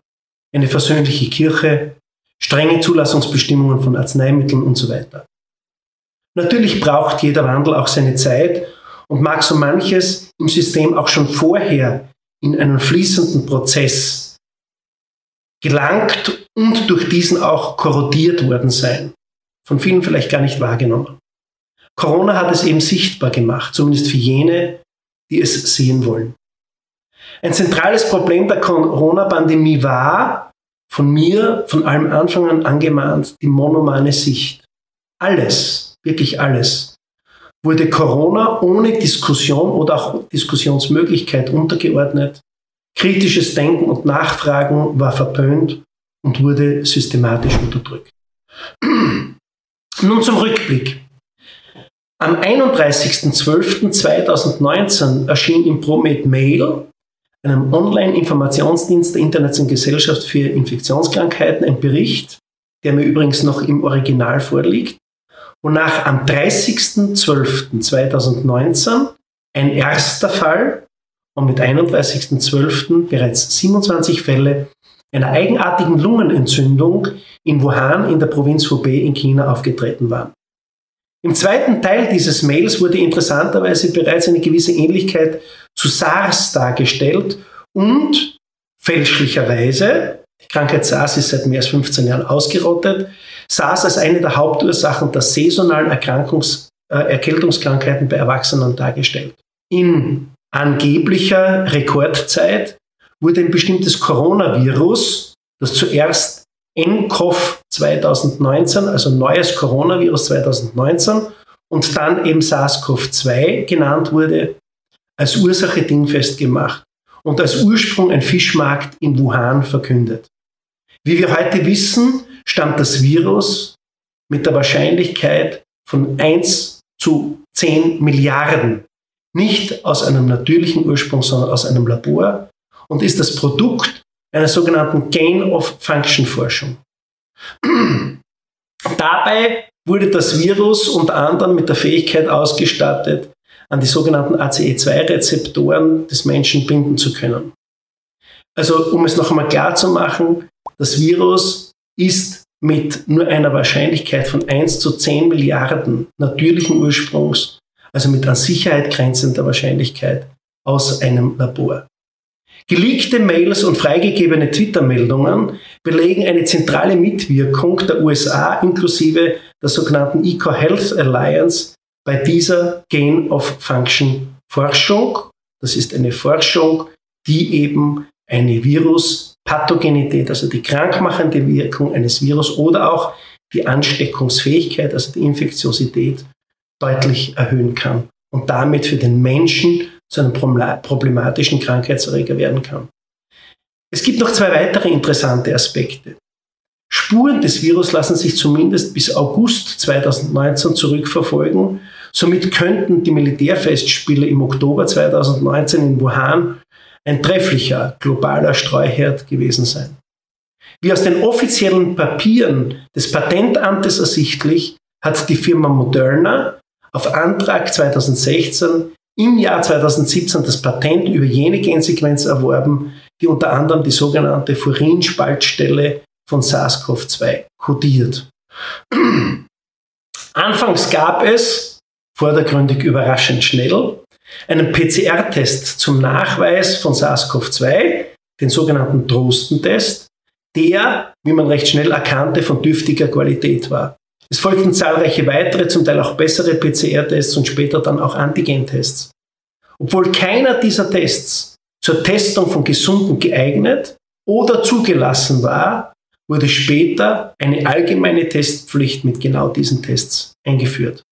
eine versöhnliche Kirche, strenge Zulassungsbestimmungen von Arzneimitteln und so weiter. Natürlich braucht jeder Wandel auch seine Zeit und mag so manches im System auch schon vorher in einen fließenden Prozess gelangt und durch diesen auch korrodiert worden sein von vielen vielleicht gar nicht wahrgenommen. Corona hat es eben sichtbar gemacht, zumindest für jene, die es sehen wollen. Ein zentrales Problem der Corona-Pandemie war, von mir von allem Anfang an angemahnt, die monomane Sicht. Alles, wirklich alles, wurde Corona ohne Diskussion oder auch Diskussionsmöglichkeit untergeordnet. Kritisches Denken und Nachfragen war verpönt und wurde systematisch unterdrückt. Nun zum Rückblick. Am 31.12.2019 erschien im Promed Mail einem Online-Informationsdienst der Internationalen Gesellschaft für Infektionskrankheiten einen Bericht, der mir übrigens noch im Original vorliegt, wonach am 30.12.2019 ein erster Fall und mit 31.12. bereits 27 Fälle einer eigenartigen Lungenentzündung in Wuhan in der Provinz Hubei in China aufgetreten waren. Im zweiten Teil dieses Mails wurde interessanterweise bereits eine gewisse Ähnlichkeit zu SARS dargestellt und fälschlicherweise, die Krankheit SARS ist seit mehr als 15 Jahren ausgerottet, SARS als eine der Hauptursachen der saisonalen Erkrankungs äh, Erkältungskrankheiten bei Erwachsenen dargestellt. In angeblicher Rekordzeit wurde ein bestimmtes Coronavirus, das zuerst nCoV 2019, also neues Coronavirus 2019 und dann eben SARS-CoV-2 genannt wurde, als Ursache dingfest gemacht und als Ursprung ein Fischmarkt in Wuhan verkündet. Wie wir heute wissen, stammt das Virus mit der Wahrscheinlichkeit von 1 zu 10 Milliarden nicht aus einem natürlichen Ursprung, sondern aus einem Labor und ist das Produkt einer sogenannten Gain-of-Function-Forschung. Dabei wurde das Virus unter anderem mit der Fähigkeit ausgestattet, an die sogenannten ACE2-Rezeptoren des Menschen binden zu können. Also um es noch einmal klar zu machen, das Virus ist mit nur einer Wahrscheinlichkeit von 1 zu 10 Milliarden natürlichen Ursprungs, also mit an Sicherheit grenzender Wahrscheinlichkeit, aus einem Labor. Geleakte Mails und freigegebene Twitter-Meldungen belegen eine zentrale Mitwirkung der USA inklusive der sogenannten EcoHealth Alliance bei dieser Gain-of-Function-Forschung. Das ist eine Forschung, die eben eine Viruspathogenität, also die krankmachende Wirkung eines Virus oder auch die Ansteckungsfähigkeit, also die Infektiosität, deutlich erhöhen kann und damit für den Menschen zu einem problematischen Krankheitserreger werden kann. Es gibt noch zwei weitere interessante Aspekte. Spuren des Virus lassen sich zumindest bis August 2019 zurückverfolgen. Somit könnten die Militärfestspiele im Oktober 2019 in Wuhan ein trefflicher globaler Streuherd gewesen sein. Wie aus den offiziellen Papieren des Patentamtes ersichtlich, hat die Firma Moderna auf Antrag 2016 im Jahr 2017 das Patent über jene Gensequenz erworben, die unter anderem die sogenannte Furinspaltstelle von SARS-CoV-2 kodiert. Anfangs gab es, vordergründig überraschend schnell, einen PCR-Test zum Nachweis von SARS-CoV-2, den sogenannten Trosten-Test, der, wie man recht schnell erkannte, von dürftiger Qualität war. Es folgten zahlreiche weitere, zum Teil auch bessere PCR-Tests und später dann auch Antigen-Tests. Obwohl keiner dieser Tests zur Testung von Gesunden geeignet oder zugelassen war, wurde später eine allgemeine Testpflicht mit genau diesen Tests eingeführt.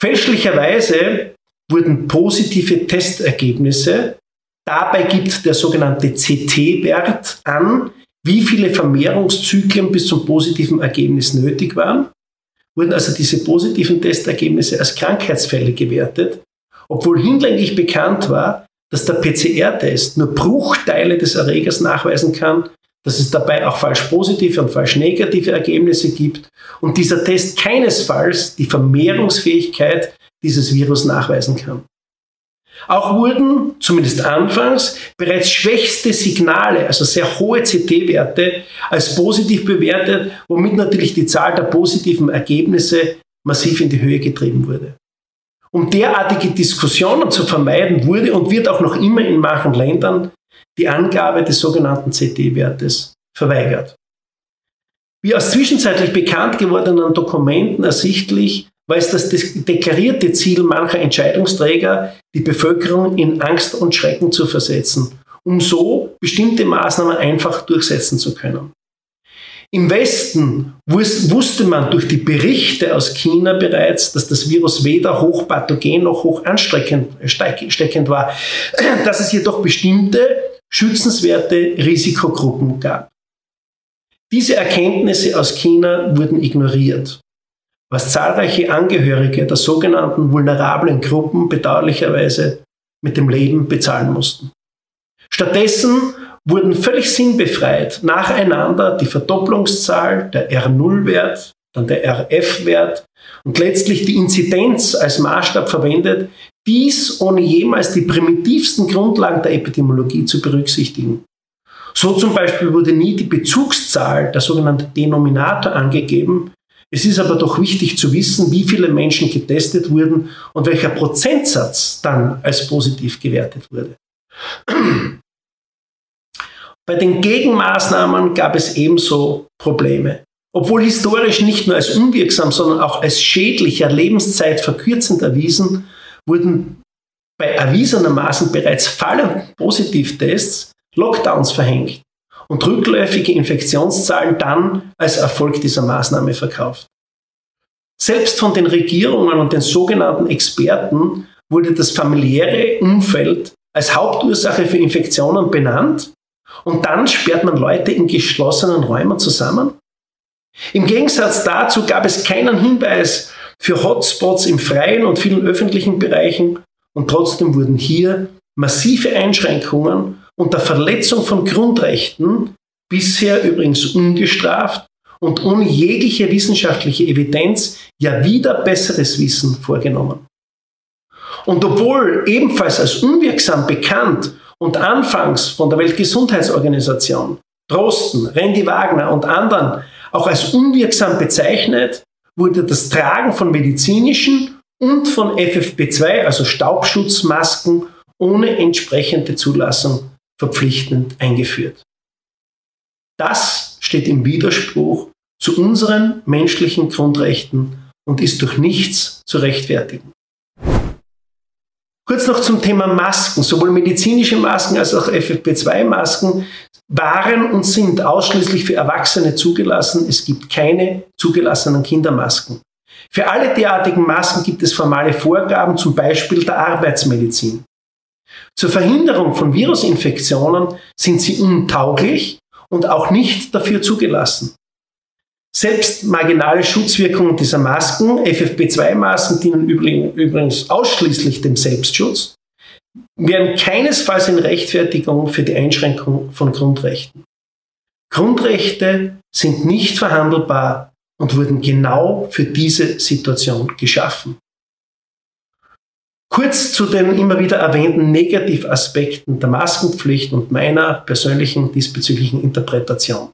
Fälschlicherweise wurden positive Testergebnisse, dabei gibt der sogenannte CT-Wert an, wie viele Vermehrungszyklen bis zum positiven Ergebnis nötig waren, wurden also diese positiven Testergebnisse als Krankheitsfälle gewertet, obwohl hinlänglich bekannt war, dass der PCR-Test nur Bruchteile des Erregers nachweisen kann, dass es dabei auch falsch positive und falsch negative Ergebnisse gibt und dieser Test keinesfalls die Vermehrungsfähigkeit dieses Virus nachweisen kann. Auch wurden, zumindest anfangs, bereits schwächste Signale, also sehr hohe CT-Werte, als positiv bewertet, womit natürlich die Zahl der positiven Ergebnisse massiv in die Höhe getrieben wurde. Um derartige Diskussionen zu vermeiden, wurde und wird auch noch immer in manchen Ländern die Angabe des sogenannten CT-Wertes verweigert. Wie aus zwischenzeitlich bekannt gewordenen Dokumenten ersichtlich, war es das deklarierte Ziel mancher Entscheidungsträger, die Bevölkerung in Angst und Schrecken zu versetzen, um so bestimmte Maßnahmen einfach durchsetzen zu können. Im Westen wusste man durch die Berichte aus China bereits, dass das Virus weder hochpathogen noch hoch ansteckend war, dass es jedoch bestimmte schützenswerte Risikogruppen gab. Diese Erkenntnisse aus China wurden ignoriert was zahlreiche Angehörige der sogenannten vulnerablen Gruppen bedauerlicherweise mit dem Leben bezahlen mussten. Stattdessen wurden völlig sinnbefreit nacheinander die Verdopplungszahl, der R0-Wert, dann der RF-Wert und letztlich die Inzidenz als Maßstab verwendet, dies ohne jemals die primitivsten Grundlagen der Epidemiologie zu berücksichtigen. So zum Beispiel wurde nie die Bezugszahl, der sogenannte Denominator, angegeben. Es ist aber doch wichtig zu wissen, wie viele Menschen getestet wurden und welcher Prozentsatz dann als positiv gewertet wurde. Bei den Gegenmaßnahmen gab es ebenso Probleme. Obwohl historisch nicht nur als unwirksam, sondern auch als schädlicher, Lebenszeit verkürzend erwiesen, wurden bei erwiesenermaßen bereits fallenden Positivtests Lockdowns verhängt und rückläufige Infektionszahlen dann als Erfolg dieser Maßnahme verkauft. Selbst von den Regierungen und den sogenannten Experten wurde das familiäre Umfeld als Hauptursache für Infektionen benannt und dann sperrt man Leute in geschlossenen Räumen zusammen? Im Gegensatz dazu gab es keinen Hinweis für Hotspots im freien und vielen öffentlichen Bereichen und trotzdem wurden hier massive Einschränkungen unter Verletzung von Grundrechten, bisher übrigens ungestraft und ohne jegliche wissenschaftliche Evidenz ja wieder besseres Wissen vorgenommen. Und obwohl ebenfalls als unwirksam bekannt und anfangs von der Weltgesundheitsorganisation, Drosten, Randy Wagner und anderen auch als unwirksam bezeichnet, wurde das Tragen von medizinischen und von FFP2, also Staubschutzmasken, ohne entsprechende Zulassung verpflichtend eingeführt. Das steht im Widerspruch zu unseren menschlichen Grundrechten und ist durch nichts zu rechtfertigen. Kurz noch zum Thema Masken. Sowohl medizinische Masken als auch FFP2-Masken waren und sind ausschließlich für Erwachsene zugelassen. Es gibt keine zugelassenen Kindermasken. Für alle derartigen Masken gibt es formale Vorgaben, zum Beispiel der Arbeitsmedizin. Zur Verhinderung von Virusinfektionen sind sie untauglich und auch nicht dafür zugelassen. Selbst marginale Schutzwirkungen dieser Masken, FFP2-Masken dienen übrigens ausschließlich dem Selbstschutz, wären keinesfalls in Rechtfertigung für die Einschränkung von Grundrechten. Grundrechte sind nicht verhandelbar und wurden genau für diese Situation geschaffen. Kurz zu den immer wieder erwähnten Negativaspekten der Maskenpflicht und meiner persönlichen diesbezüglichen Interpretation.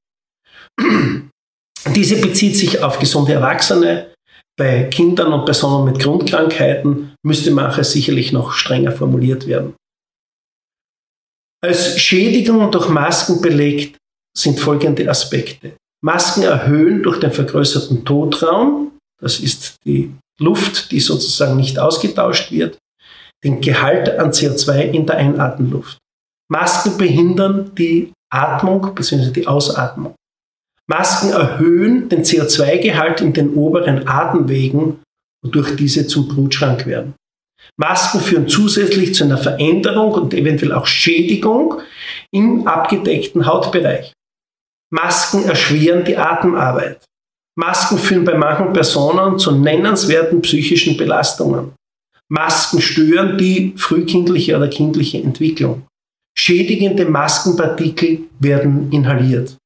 Diese bezieht sich auf gesunde Erwachsene. Bei Kindern und Personen mit Grundkrankheiten müsste manche sicherlich noch strenger formuliert werden. Als Schädigung durch Masken belegt sind folgende Aspekte. Masken erhöhen durch den vergrößerten Totraum, das ist die Luft, die sozusagen nicht ausgetauscht wird, den Gehalt an CO2 in der Einatemluft. Masken behindern die Atmung bzw. die Ausatmung. Masken erhöhen den CO2-Gehalt in den oberen Atemwegen, wodurch diese zum Blutschrank werden. Masken führen zusätzlich zu einer Veränderung und eventuell auch Schädigung im abgedeckten Hautbereich. Masken erschweren die Atemarbeit. Masken führen bei manchen Personen zu nennenswerten psychischen Belastungen. Masken stören die frühkindliche oder kindliche Entwicklung. Schädigende Maskenpartikel werden inhaliert.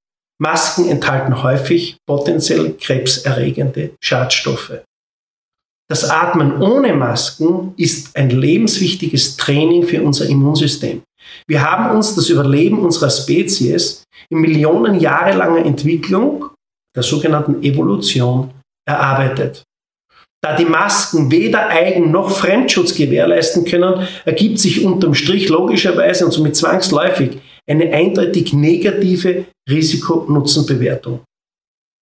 Masken enthalten häufig potenziell krebserregende Schadstoffe. Das Atmen ohne Masken ist ein lebenswichtiges Training für unser Immunsystem. Wir haben uns das Überleben unserer Spezies in Millionen Jahre langer Entwicklung, der sogenannten Evolution, erarbeitet. Da die Masken weder Eigen- noch Fremdschutz gewährleisten können, ergibt sich unterm Strich logischerweise und somit zwangsläufig eine eindeutig negative Risiko-Nutzen-Bewertung.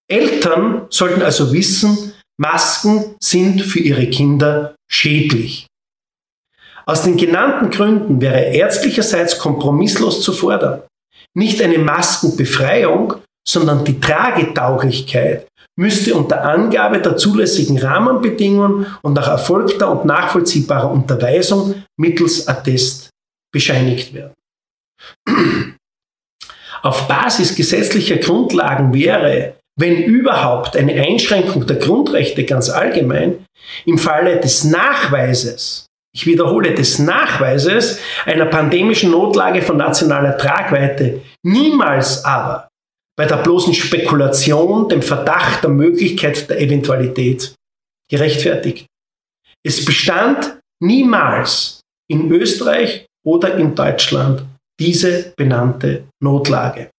Eltern sollten also wissen, Masken sind für ihre Kinder schädlich. Aus den genannten Gründen wäre ärztlicherseits kompromisslos zu fordern, nicht eine Maskenbefreiung, sondern die Tragetauglichkeit müsste unter Angabe der zulässigen Rahmenbedingungen und nach erfolgter und nachvollziehbarer Unterweisung mittels Attest bescheinigt werden. Auf Basis gesetzlicher Grundlagen wäre, wenn überhaupt, eine Einschränkung der Grundrechte ganz allgemein im Falle des Nachweises ich wiederhole, des Nachweises einer pandemischen Notlage von nationaler Tragweite, niemals aber bei der bloßen Spekulation, dem Verdacht der Möglichkeit der Eventualität gerechtfertigt. Es bestand niemals in Österreich oder in Deutschland diese benannte Notlage.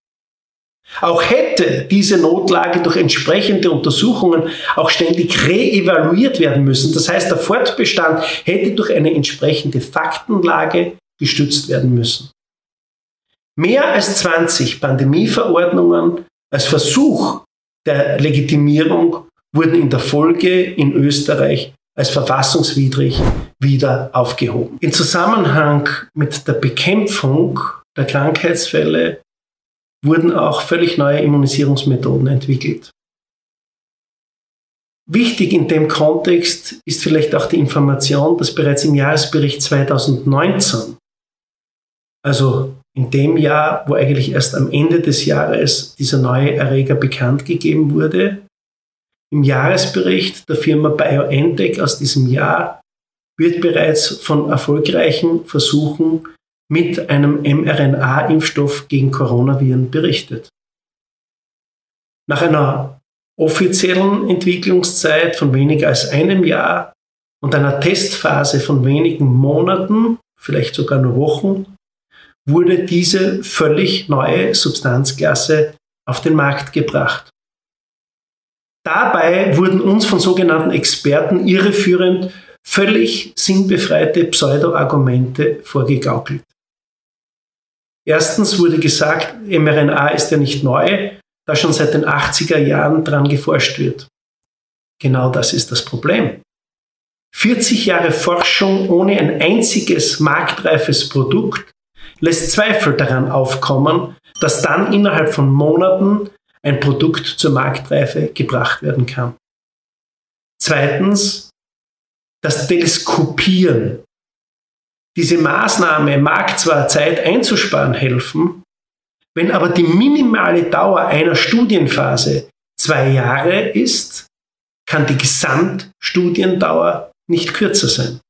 Auch hätte diese Notlage durch entsprechende Untersuchungen auch ständig reevaluiert werden müssen. Das heißt, der Fortbestand hätte durch eine entsprechende Faktenlage gestützt werden müssen. Mehr als 20 Pandemieverordnungen als Versuch der Legitimierung wurden in der Folge in Österreich als verfassungswidrig wieder aufgehoben. In Zusammenhang mit der Bekämpfung der Krankheitsfälle wurden auch völlig neue Immunisierungsmethoden entwickelt. Wichtig in dem Kontext ist vielleicht auch die Information, dass bereits im Jahresbericht 2019, also in dem Jahr, wo eigentlich erst am Ende des Jahres dieser neue Erreger bekannt gegeben wurde, im Jahresbericht der Firma BioNTech aus diesem Jahr wird bereits von erfolgreichen Versuchen mit einem mRNA-Impfstoff gegen Coronaviren berichtet. Nach einer offiziellen Entwicklungszeit von weniger als einem Jahr und einer Testphase von wenigen Monaten, vielleicht sogar nur Wochen, wurde diese völlig neue Substanzklasse auf den Markt gebracht. Dabei wurden uns von sogenannten Experten irreführend völlig sinnbefreite Pseudo-Argumente vorgegaukelt. Erstens wurde gesagt, mRNA ist ja nicht neu, da schon seit den 80er Jahren dran geforscht wird. Genau das ist das Problem. 40 Jahre Forschung ohne ein einziges marktreifes Produkt lässt Zweifel daran aufkommen, dass dann innerhalb von Monaten ein Produkt zur Marktreife gebracht werden kann. Zweitens, das Teleskopieren diese Maßnahme mag zwar Zeit einzusparen helfen, wenn aber die minimale Dauer einer Studienphase zwei Jahre ist, kann die Gesamtstudiendauer nicht kürzer sein.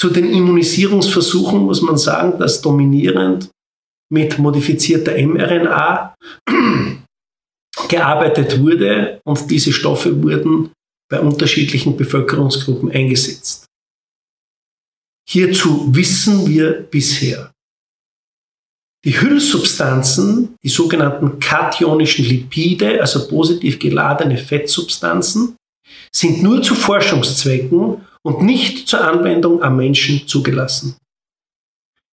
Zu den Immunisierungsversuchen muss man sagen, dass dominierend mit modifizierter mRNA gearbeitet wurde und diese Stoffe wurden bei unterschiedlichen Bevölkerungsgruppen eingesetzt. Hierzu wissen wir bisher. Die Hüllsubstanzen, die sogenannten kationischen Lipide, also positiv geladene Fettsubstanzen, sind nur zu Forschungszwecken und nicht zur Anwendung am Menschen zugelassen.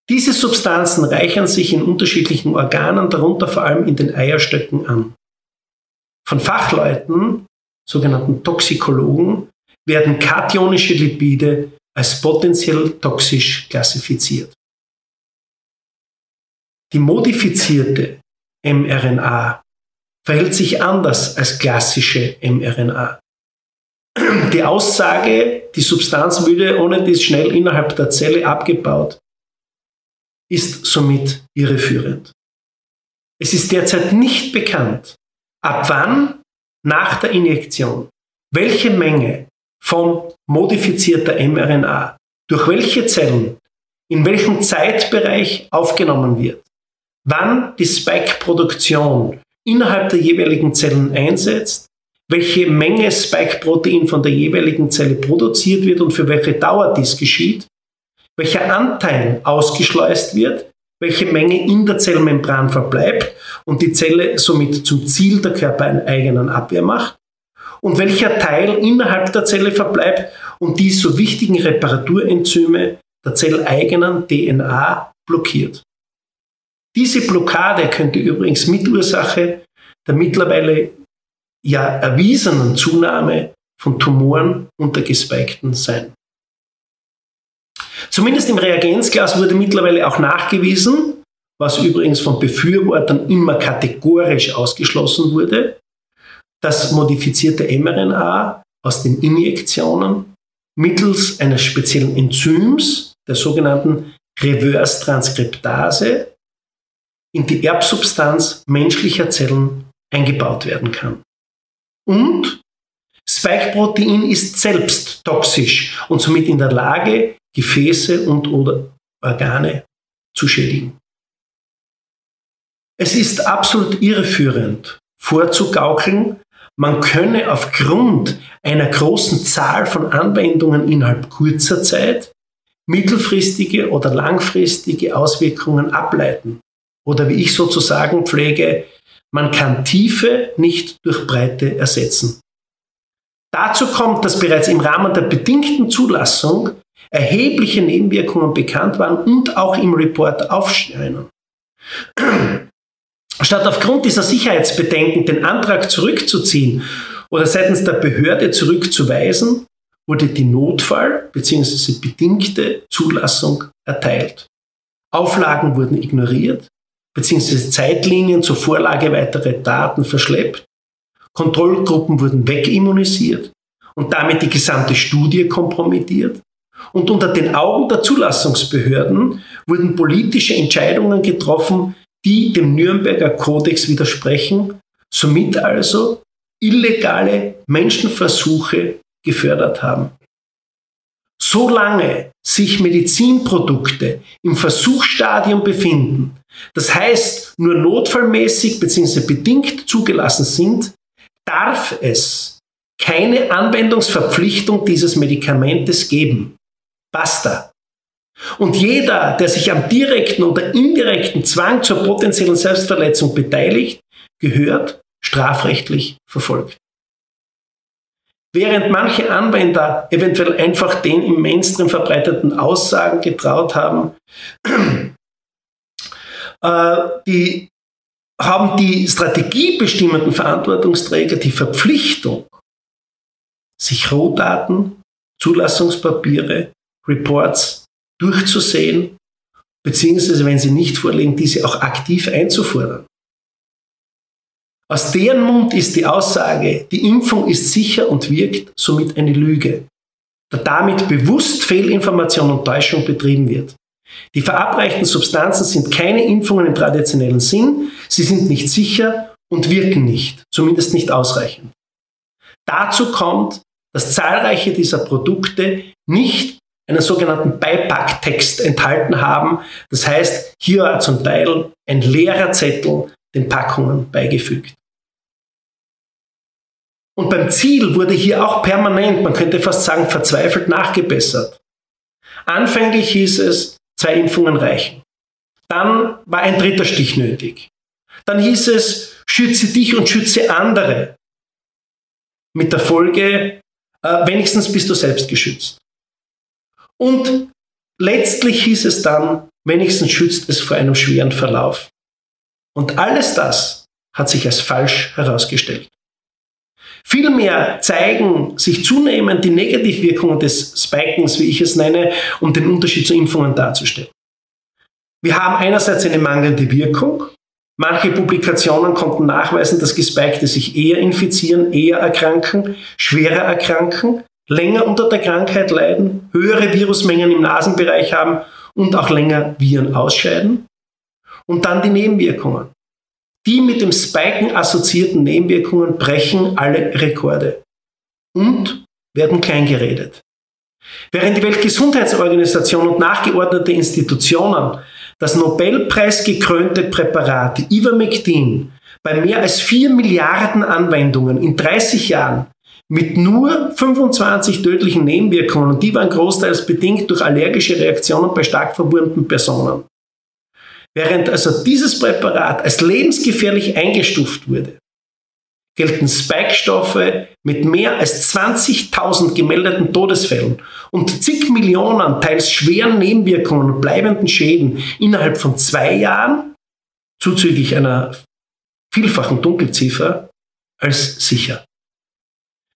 Diese Substanzen reichern sich in unterschiedlichen Organen, darunter vor allem in den Eierstöcken an. Von Fachleuten, sogenannten Toxikologen, werden kationische Lipide als potenziell toxisch klassifiziert. Die modifizierte mRNA verhält sich anders als klassische mRNA. Die Aussage, die Substanz würde ohne dies schnell innerhalb der Zelle abgebaut, ist somit irreführend. Es ist derzeit nicht bekannt, ab wann nach der Injektion welche Menge von modifizierter mRNA durch welche Zellen in welchem Zeitbereich aufgenommen wird, wann die Spike-Produktion innerhalb der jeweiligen Zellen einsetzt, welche Menge Spike-Protein von der jeweiligen Zelle produziert wird und für welche Dauer dies geschieht, welcher Anteil ausgeschleust wird, welche Menge in der Zellmembran verbleibt und die Zelle somit zum Ziel der körpereigenen Abwehr macht und welcher Teil innerhalb der Zelle verbleibt und die so wichtigen Reparaturenzyme der zelleigenen DNA blockiert. Diese Blockade könnte übrigens Mitursache der mittlerweile ja erwiesenen Zunahme von Tumoren unter Gespikten sein. Zumindest im Reagenzglas wurde mittlerweile auch nachgewiesen, was übrigens von Befürwortern immer kategorisch ausgeschlossen wurde, dass modifizierte mRNA aus den Injektionen mittels eines speziellen Enzyms, der sogenannten Reverse-Transkriptase, in die Erbsubstanz menschlicher Zellen eingebaut werden kann. Und Spike-Protein ist selbst toxisch und somit in der Lage, Gefäße und oder Organe zu schädigen. Es ist absolut irreführend, vorzugaukeln, man könne aufgrund einer großen Zahl von Anwendungen innerhalb kurzer Zeit mittelfristige oder langfristige Auswirkungen ableiten. Oder wie ich sozusagen pflege, man kann Tiefe nicht durch Breite ersetzen. Dazu kommt, dass bereits im Rahmen der bedingten Zulassung erhebliche Nebenwirkungen bekannt waren und auch im Report aufscheinen. Statt aufgrund dieser Sicherheitsbedenken den Antrag zurückzuziehen oder seitens der Behörde zurückzuweisen, wurde die Notfall- bzw. bedingte Zulassung erteilt. Auflagen wurden ignoriert bzw. Zeitlinien zur Vorlage weiterer Daten verschleppt. Kontrollgruppen wurden wegimmunisiert und damit die gesamte Studie kompromittiert. Und unter den Augen der Zulassungsbehörden wurden politische Entscheidungen getroffen, die dem Nürnberger Kodex widersprechen, somit also illegale Menschenversuche gefördert haben. Solange sich Medizinprodukte im Versuchsstadium befinden, das heißt nur notfallmäßig bzw. bedingt zugelassen sind, darf es keine Anwendungsverpflichtung dieses Medikamentes geben. Basta. Und jeder, der sich am direkten oder indirekten Zwang zur potenziellen Selbstverletzung beteiligt, gehört strafrechtlich verfolgt. Während manche Anwender eventuell einfach den im Mainstream verbreiteten Aussagen getraut haben, äh, die haben die strategiebestimmenden Verantwortungsträger die Verpflichtung, sich Rohdaten, Zulassungspapiere, Reports durchzusehen, beziehungsweise wenn sie nicht vorliegen, diese auch aktiv einzufordern. Aus deren Mund ist die Aussage, die Impfung ist sicher und wirkt, somit eine Lüge, da damit bewusst Fehlinformation und Täuschung betrieben wird. Die verabreichten Substanzen sind keine Impfungen im traditionellen Sinn, sie sind nicht sicher und wirken nicht, zumindest nicht ausreichend. Dazu kommt, dass zahlreiche dieser Produkte nicht einen sogenannten Beipacktext enthalten haben. Das heißt, hier zum Teil ein leerer Zettel den Packungen beigefügt. Und beim Ziel wurde hier auch permanent, man könnte fast sagen, verzweifelt nachgebessert. Anfänglich hieß es, zwei Impfungen reichen. Dann war ein dritter Stich nötig. Dann hieß es, schütze dich und schütze andere. Mit der Folge, äh, wenigstens bist du selbst geschützt. Und letztlich hieß es dann, wenigstens schützt es vor einem schweren Verlauf. Und alles das hat sich als falsch herausgestellt. Vielmehr zeigen sich zunehmend die Negativwirkungen des Spikens, wie ich es nenne, um den Unterschied zu Impfungen darzustellen. Wir haben einerseits eine mangelnde Wirkung. Manche Publikationen konnten nachweisen, dass Gespikte sich eher infizieren, eher erkranken, schwerer erkranken länger unter der Krankheit leiden, höhere Virusmengen im Nasenbereich haben und auch länger Viren ausscheiden. Und dann die Nebenwirkungen. Die mit dem Spiken assoziierten Nebenwirkungen brechen alle Rekorde und werden kleingeredet. Während die Weltgesundheitsorganisation und nachgeordnete Institutionen das Nobelpreisgekrönte Präparat Ivermectin bei mehr als 4 Milliarden Anwendungen in 30 Jahren mit nur 25 tödlichen Nebenwirkungen und die waren großteils bedingt durch allergische Reaktionen bei stark verwurmten Personen. Während also dieses Präparat als lebensgefährlich eingestuft wurde, gelten Spike-Stoffe mit mehr als 20.000 gemeldeten Todesfällen und zig Millionen teils schweren Nebenwirkungen und bleibenden Schäden innerhalb von zwei Jahren, zuzüglich einer vielfachen Dunkelziffer, als sicher.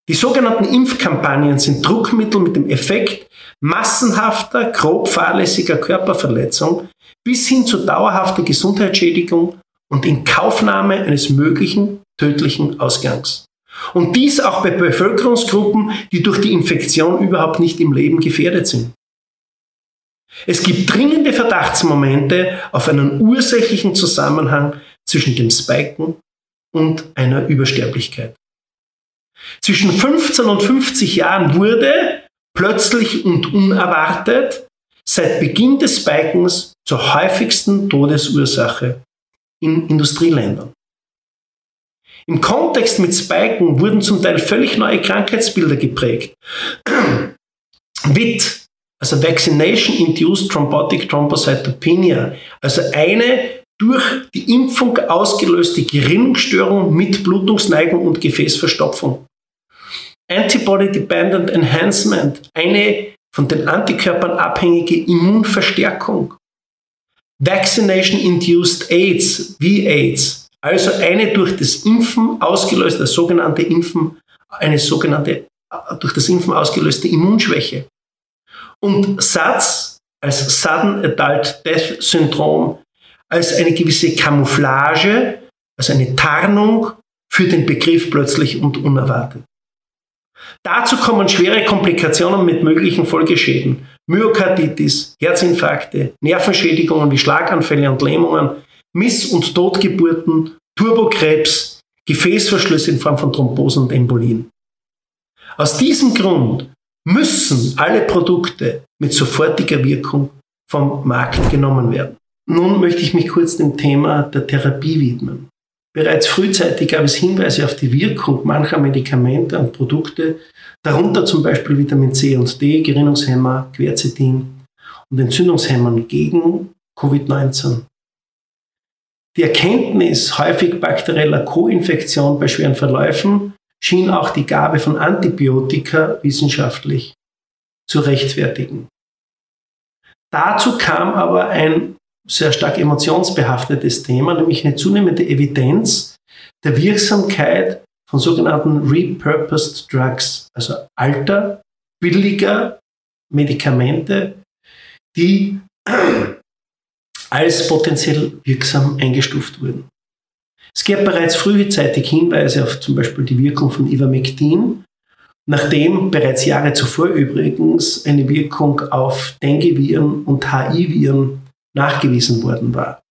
Die sogenannten Impfkampagnen sind Druckmittel mit dem Effekt massenhafter, grob fahrlässiger Körperverletzung bis hin zu dauerhafter Gesundheitsschädigung und Inkaufnahme eines möglichen tödlichen Ausgangs. Und dies auch bei Bevölkerungsgruppen, die durch die Infektion überhaupt nicht im Leben gefährdet sind. Es gibt dringende Verdachtsmomente auf einen ursächlichen Zusammenhang zwischen dem Spiken und einer Übersterblichkeit. Zwischen 15 und 50 Jahren wurde plötzlich und unerwartet seit Beginn des Spikens zur häufigsten Todesursache in Industrieländern. Im Kontext mit Spiken wurden zum Teil völlig neue Krankheitsbilder geprägt. WIT, also Vaccination-Induced Thrombotic Thrombocytopenia, also eine durch die Impfung ausgelöste Gerinnungsstörung mit Blutungsneigung und Gefäßverstopfung. Antibody-Dependent Enhancement, eine von den Antikörpern abhängige Immunverstärkung. Vaccination-Induced AIDS, V-AIDS, also eine durch das Impfen ausgelöste, sogenannte Impfen, eine sogenannte durch das Impfen ausgelöste Immunschwäche. Und SADS als Sudden Adult Death Syndrom als eine gewisse Camouflage, als eine Tarnung für den Begriff plötzlich und unerwartet. Dazu kommen schwere Komplikationen mit möglichen Folgeschäden, Myokarditis, Herzinfarkte, Nervenschädigungen wie Schlaganfälle und Lähmungen, Miss- und Totgeburten, Turbokrebs, Gefäßverschlüsse in Form von Thrombosen und Embolien. Aus diesem Grund müssen alle Produkte mit sofortiger Wirkung vom Markt genommen werden. Nun möchte ich mich kurz dem Thema der Therapie widmen. Bereits frühzeitig gab es Hinweise auf die Wirkung mancher Medikamente und Produkte, darunter zum Beispiel Vitamin C und D, Gerinnungshemmer, Quercetin und Entzündungshemmern gegen Covid-19. Die Erkenntnis häufig bakterieller Co-Infektion bei schweren Verläufen schien auch die Gabe von Antibiotika wissenschaftlich zu rechtfertigen. Dazu kam aber ein sehr stark emotionsbehaftetes Thema, nämlich eine zunehmende Evidenz der Wirksamkeit von sogenannten Repurposed Drugs, also alter, billiger Medikamente, die als potenziell wirksam eingestuft wurden. Es gab bereits frühzeitig Hinweise auf zum Beispiel die Wirkung von Ivermectin, nachdem bereits Jahre zuvor übrigens eine Wirkung auf Dengue-Viren und HIV-Viren nachgewiesen worden war.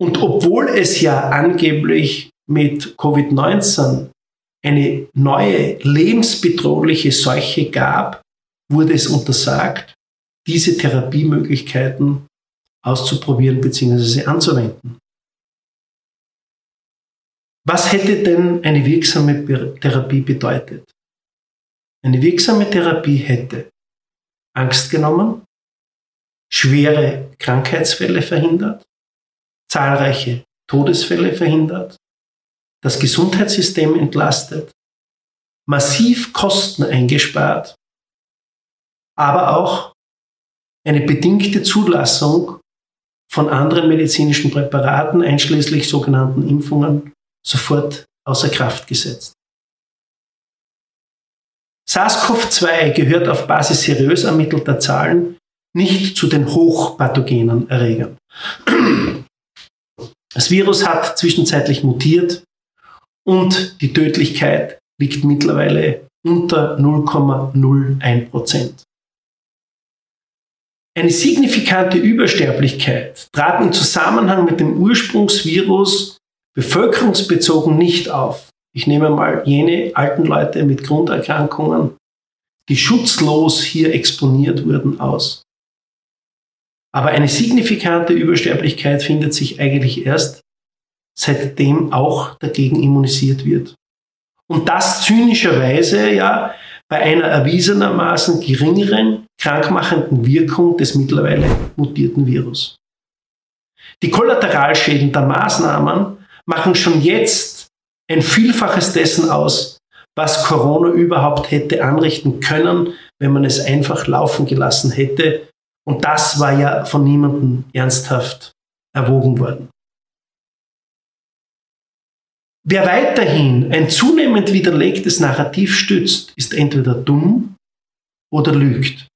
Und obwohl es ja angeblich mit Covid-19 eine neue lebensbedrohliche Seuche gab, wurde es untersagt, diese Therapiemöglichkeiten auszuprobieren bzw. anzuwenden. Was hätte denn eine wirksame Therapie bedeutet? Eine wirksame Therapie hätte Angst genommen, schwere Krankheitsfälle verhindert, zahlreiche Todesfälle verhindert, das Gesundheitssystem entlastet, massiv Kosten eingespart, aber auch eine bedingte Zulassung von anderen medizinischen Präparaten, einschließlich sogenannten Impfungen, sofort außer Kraft gesetzt. SARS-CoV-2 gehört auf Basis seriös ermittelter Zahlen nicht zu den hochpathogenen Erregern. Das Virus hat zwischenzeitlich mutiert und die Tödlichkeit liegt mittlerweile unter 0,01 Prozent. Eine signifikante Übersterblichkeit trat im Zusammenhang mit dem Ursprungsvirus bevölkerungsbezogen nicht auf. Ich nehme mal jene alten Leute mit Grunderkrankungen, die schutzlos hier exponiert wurden, aus. Aber eine signifikante Übersterblichkeit findet sich eigentlich erst, seitdem auch dagegen immunisiert wird. Und das zynischerweise ja bei einer erwiesenermaßen geringeren krankmachenden Wirkung des mittlerweile mutierten Virus. Die Kollateralschäden der Maßnahmen machen schon jetzt ein Vielfaches dessen aus, was Corona überhaupt hätte anrichten können, wenn man es einfach laufen gelassen hätte und das war ja von niemandem ernsthaft erwogen worden. Wer weiterhin ein zunehmend widerlegtes Narrativ stützt, ist entweder dumm oder lügt.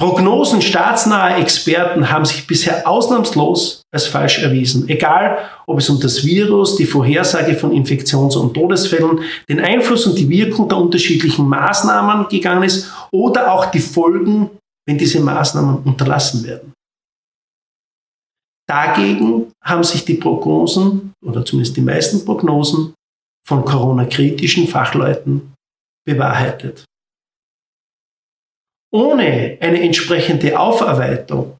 Prognosen staatsnaher Experten haben sich bisher ausnahmslos als falsch erwiesen. Egal, ob es um das Virus, die Vorhersage von Infektions- und Todesfällen, den Einfluss und die Wirkung der unterschiedlichen Maßnahmen gegangen ist oder auch die Folgen wenn diese Maßnahmen unterlassen werden. Dagegen haben sich die Prognosen, oder zumindest die meisten Prognosen, von Corona-kritischen Fachleuten bewahrheitet. Ohne eine entsprechende Aufarbeitung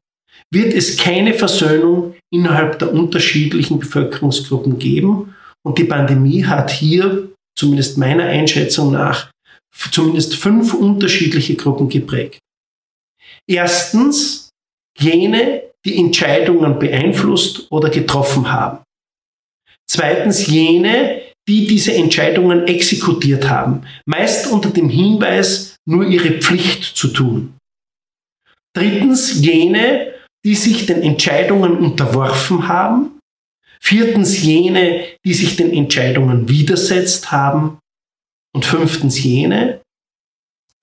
wird es keine Versöhnung innerhalb der unterschiedlichen Bevölkerungsgruppen geben. Und die Pandemie hat hier, zumindest meiner Einschätzung nach, zumindest fünf unterschiedliche Gruppen geprägt. Erstens jene, die Entscheidungen beeinflusst oder getroffen haben. Zweitens jene, die diese Entscheidungen exekutiert haben, meist unter dem Hinweis, nur ihre Pflicht zu tun. Drittens jene, die sich den Entscheidungen unterworfen haben. Viertens jene, die sich den Entscheidungen widersetzt haben. Und fünftens jene,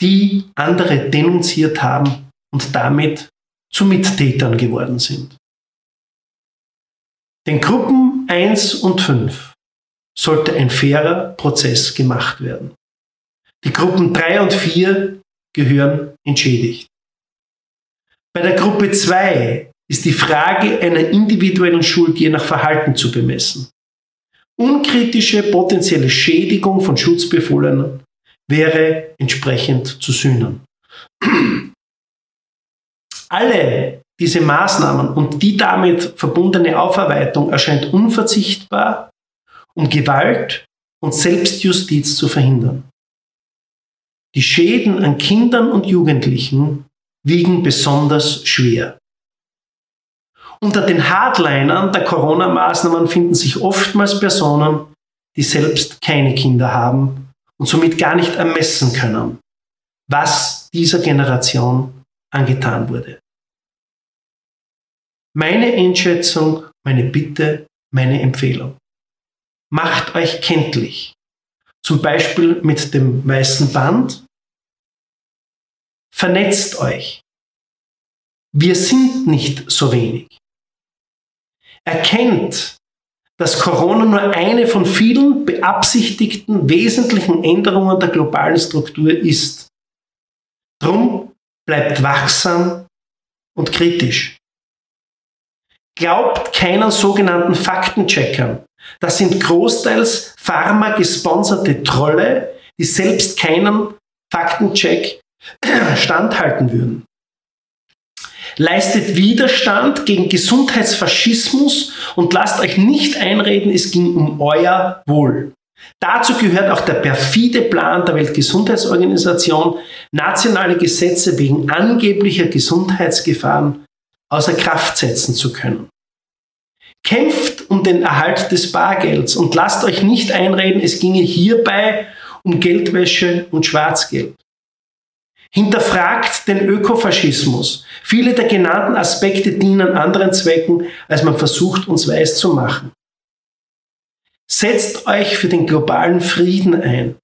die andere denunziert haben und damit zu Mittätern geworden sind. Den Gruppen 1 und 5 sollte ein fairer Prozess gemacht werden. Die Gruppen 3 und 4 gehören entschädigt. Bei der Gruppe 2 ist die Frage einer individuellen Schuld je nach Verhalten zu bemessen. Unkritische potenzielle Schädigung von Schutzbefohlenen wäre entsprechend zu sühnen. Alle diese Maßnahmen und die damit verbundene Aufarbeitung erscheint unverzichtbar, um Gewalt und Selbstjustiz zu verhindern. Die Schäden an Kindern und Jugendlichen wiegen besonders schwer. Unter den Hardlinern der Corona-Maßnahmen finden sich oftmals Personen, die selbst keine Kinder haben und somit gar nicht ermessen können, was dieser Generation angetan wurde. Meine Einschätzung, meine Bitte, meine Empfehlung. Macht euch kenntlich. Zum Beispiel mit dem weißen Band. Vernetzt euch. Wir sind nicht so wenig. Erkennt, dass Corona nur eine von vielen beabsichtigten wesentlichen Änderungen der globalen Struktur ist. Drum bleibt wachsam und kritisch. Glaubt keinen sogenannten Faktencheckern. Das sind großteils pharma-gesponserte Trolle, die selbst keinen Faktencheck standhalten würden. Leistet Widerstand gegen Gesundheitsfaschismus und lasst euch nicht einreden, es ging um euer Wohl. Dazu gehört auch der perfide Plan der Weltgesundheitsorganisation, nationale Gesetze wegen angeblicher Gesundheitsgefahren außer Kraft setzen zu können. Kämpft um den Erhalt des Bargelds und lasst euch nicht einreden, es ginge hierbei um Geldwäsche und Schwarzgeld. Hinterfragt den Ökofaschismus. Viele der genannten Aspekte dienen anderen Zwecken, als man versucht, uns weiß zu machen. Setzt euch für den globalen Frieden ein.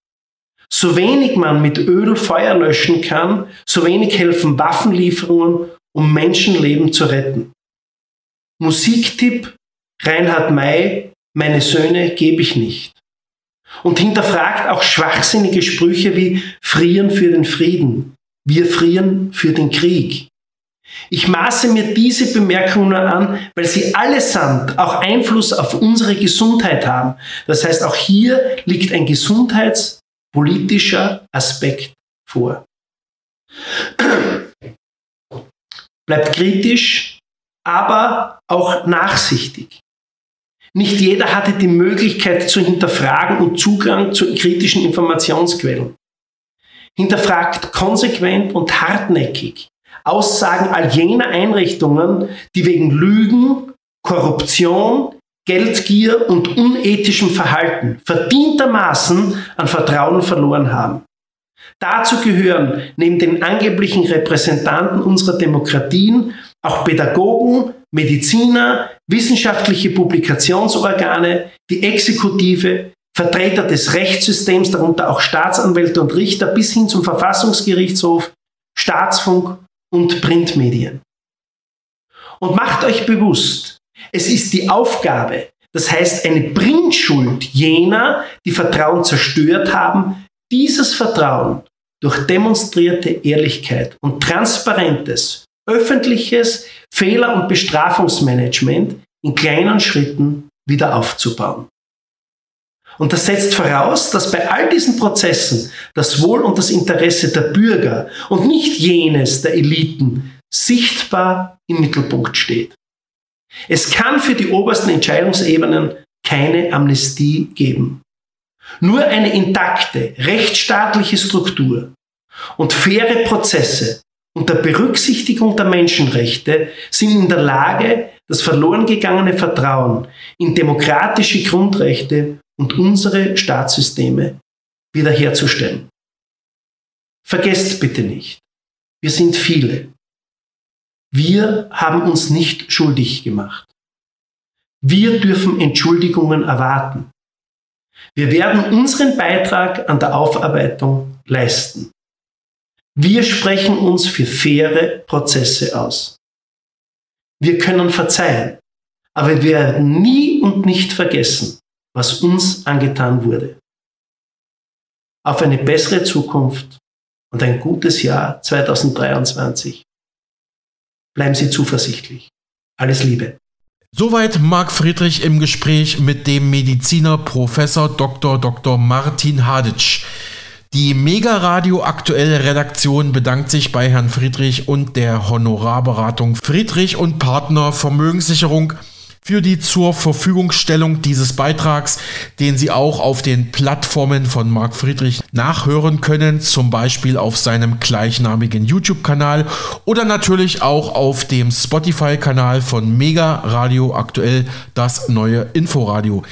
So wenig man mit Öl Feuer löschen kann, so wenig helfen Waffenlieferungen, um Menschenleben zu retten. Musiktipp Reinhard May, meine Söhne gebe ich nicht. Und hinterfragt auch schwachsinnige Sprüche wie frieren für den Frieden, wir frieren für den Krieg. Ich maße mir diese Bemerkungen an, weil sie allesamt auch Einfluss auf unsere Gesundheit haben. Das heißt, auch hier liegt ein gesundheitspolitischer Aspekt vor. Bleibt kritisch, aber auch nachsichtig. Nicht jeder hatte die Möglichkeit zu hinterfragen und Zugang zu kritischen Informationsquellen. Hinterfragt konsequent und hartnäckig Aussagen all jener Einrichtungen, die wegen Lügen, Korruption, Geldgier und unethischem Verhalten verdientermaßen an Vertrauen verloren haben. Dazu gehören neben den angeblichen Repräsentanten unserer Demokratien auch Pädagogen, Mediziner, wissenschaftliche Publikationsorgane, die Exekutive, Vertreter des Rechtssystems, darunter auch Staatsanwälte und Richter bis hin zum Verfassungsgerichtshof, Staatsfunk und Printmedien. Und macht euch bewusst, es ist die Aufgabe, das heißt eine Bringschuld jener, die Vertrauen zerstört haben, dieses Vertrauen durch demonstrierte Ehrlichkeit und transparentes, öffentliches Fehler- und Bestrafungsmanagement in kleinen Schritten wieder aufzubauen. Und das setzt voraus, dass bei all diesen Prozessen das Wohl und das Interesse der Bürger und nicht jenes der Eliten sichtbar im Mittelpunkt steht. Es kann für die obersten Entscheidungsebenen keine Amnestie geben. Nur eine intakte, rechtsstaatliche Struktur und faire Prozesse unter Berücksichtigung der Menschenrechte sind in der Lage, das verloren gegangene Vertrauen in demokratische Grundrechte und unsere Staatssysteme wiederherzustellen. Vergesst bitte nicht, wir sind viele. Wir haben uns nicht schuldig gemacht. Wir dürfen Entschuldigungen erwarten. Wir werden unseren Beitrag an der Aufarbeitung leisten. Wir sprechen uns für faire Prozesse aus. Wir können verzeihen, aber wir werden nie und nicht vergessen, was uns angetan wurde. Auf eine bessere Zukunft und ein gutes Jahr 2023. Bleiben Sie zuversichtlich. Alles Liebe. Soweit Marc Friedrich im Gespräch mit dem Mediziner Professor Dr. Dr. Martin Haditsch. Die Mega Radio Aktuelle Redaktion bedankt sich bei Herrn Friedrich und der Honorarberatung Friedrich und Partner Vermögenssicherung für die zur Verfügungstellung dieses Beitrags, den Sie auch auf den Plattformen von Marc Friedrich nachhören können, zum Beispiel auf seinem gleichnamigen YouTube-Kanal oder natürlich auch auf dem Spotify-Kanal von Mega Radio aktuell das neue Inforadio.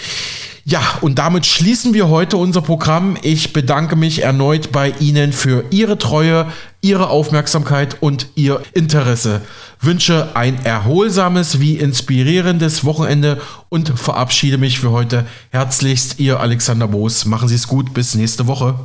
Ja, und damit schließen wir heute unser Programm. Ich bedanke mich erneut bei Ihnen für Ihre Treue, Ihre Aufmerksamkeit und Ihr Interesse. Wünsche ein erholsames wie inspirierendes Wochenende und verabschiede mich für heute herzlichst. Ihr Alexander Boos. Machen Sie es gut. Bis nächste Woche.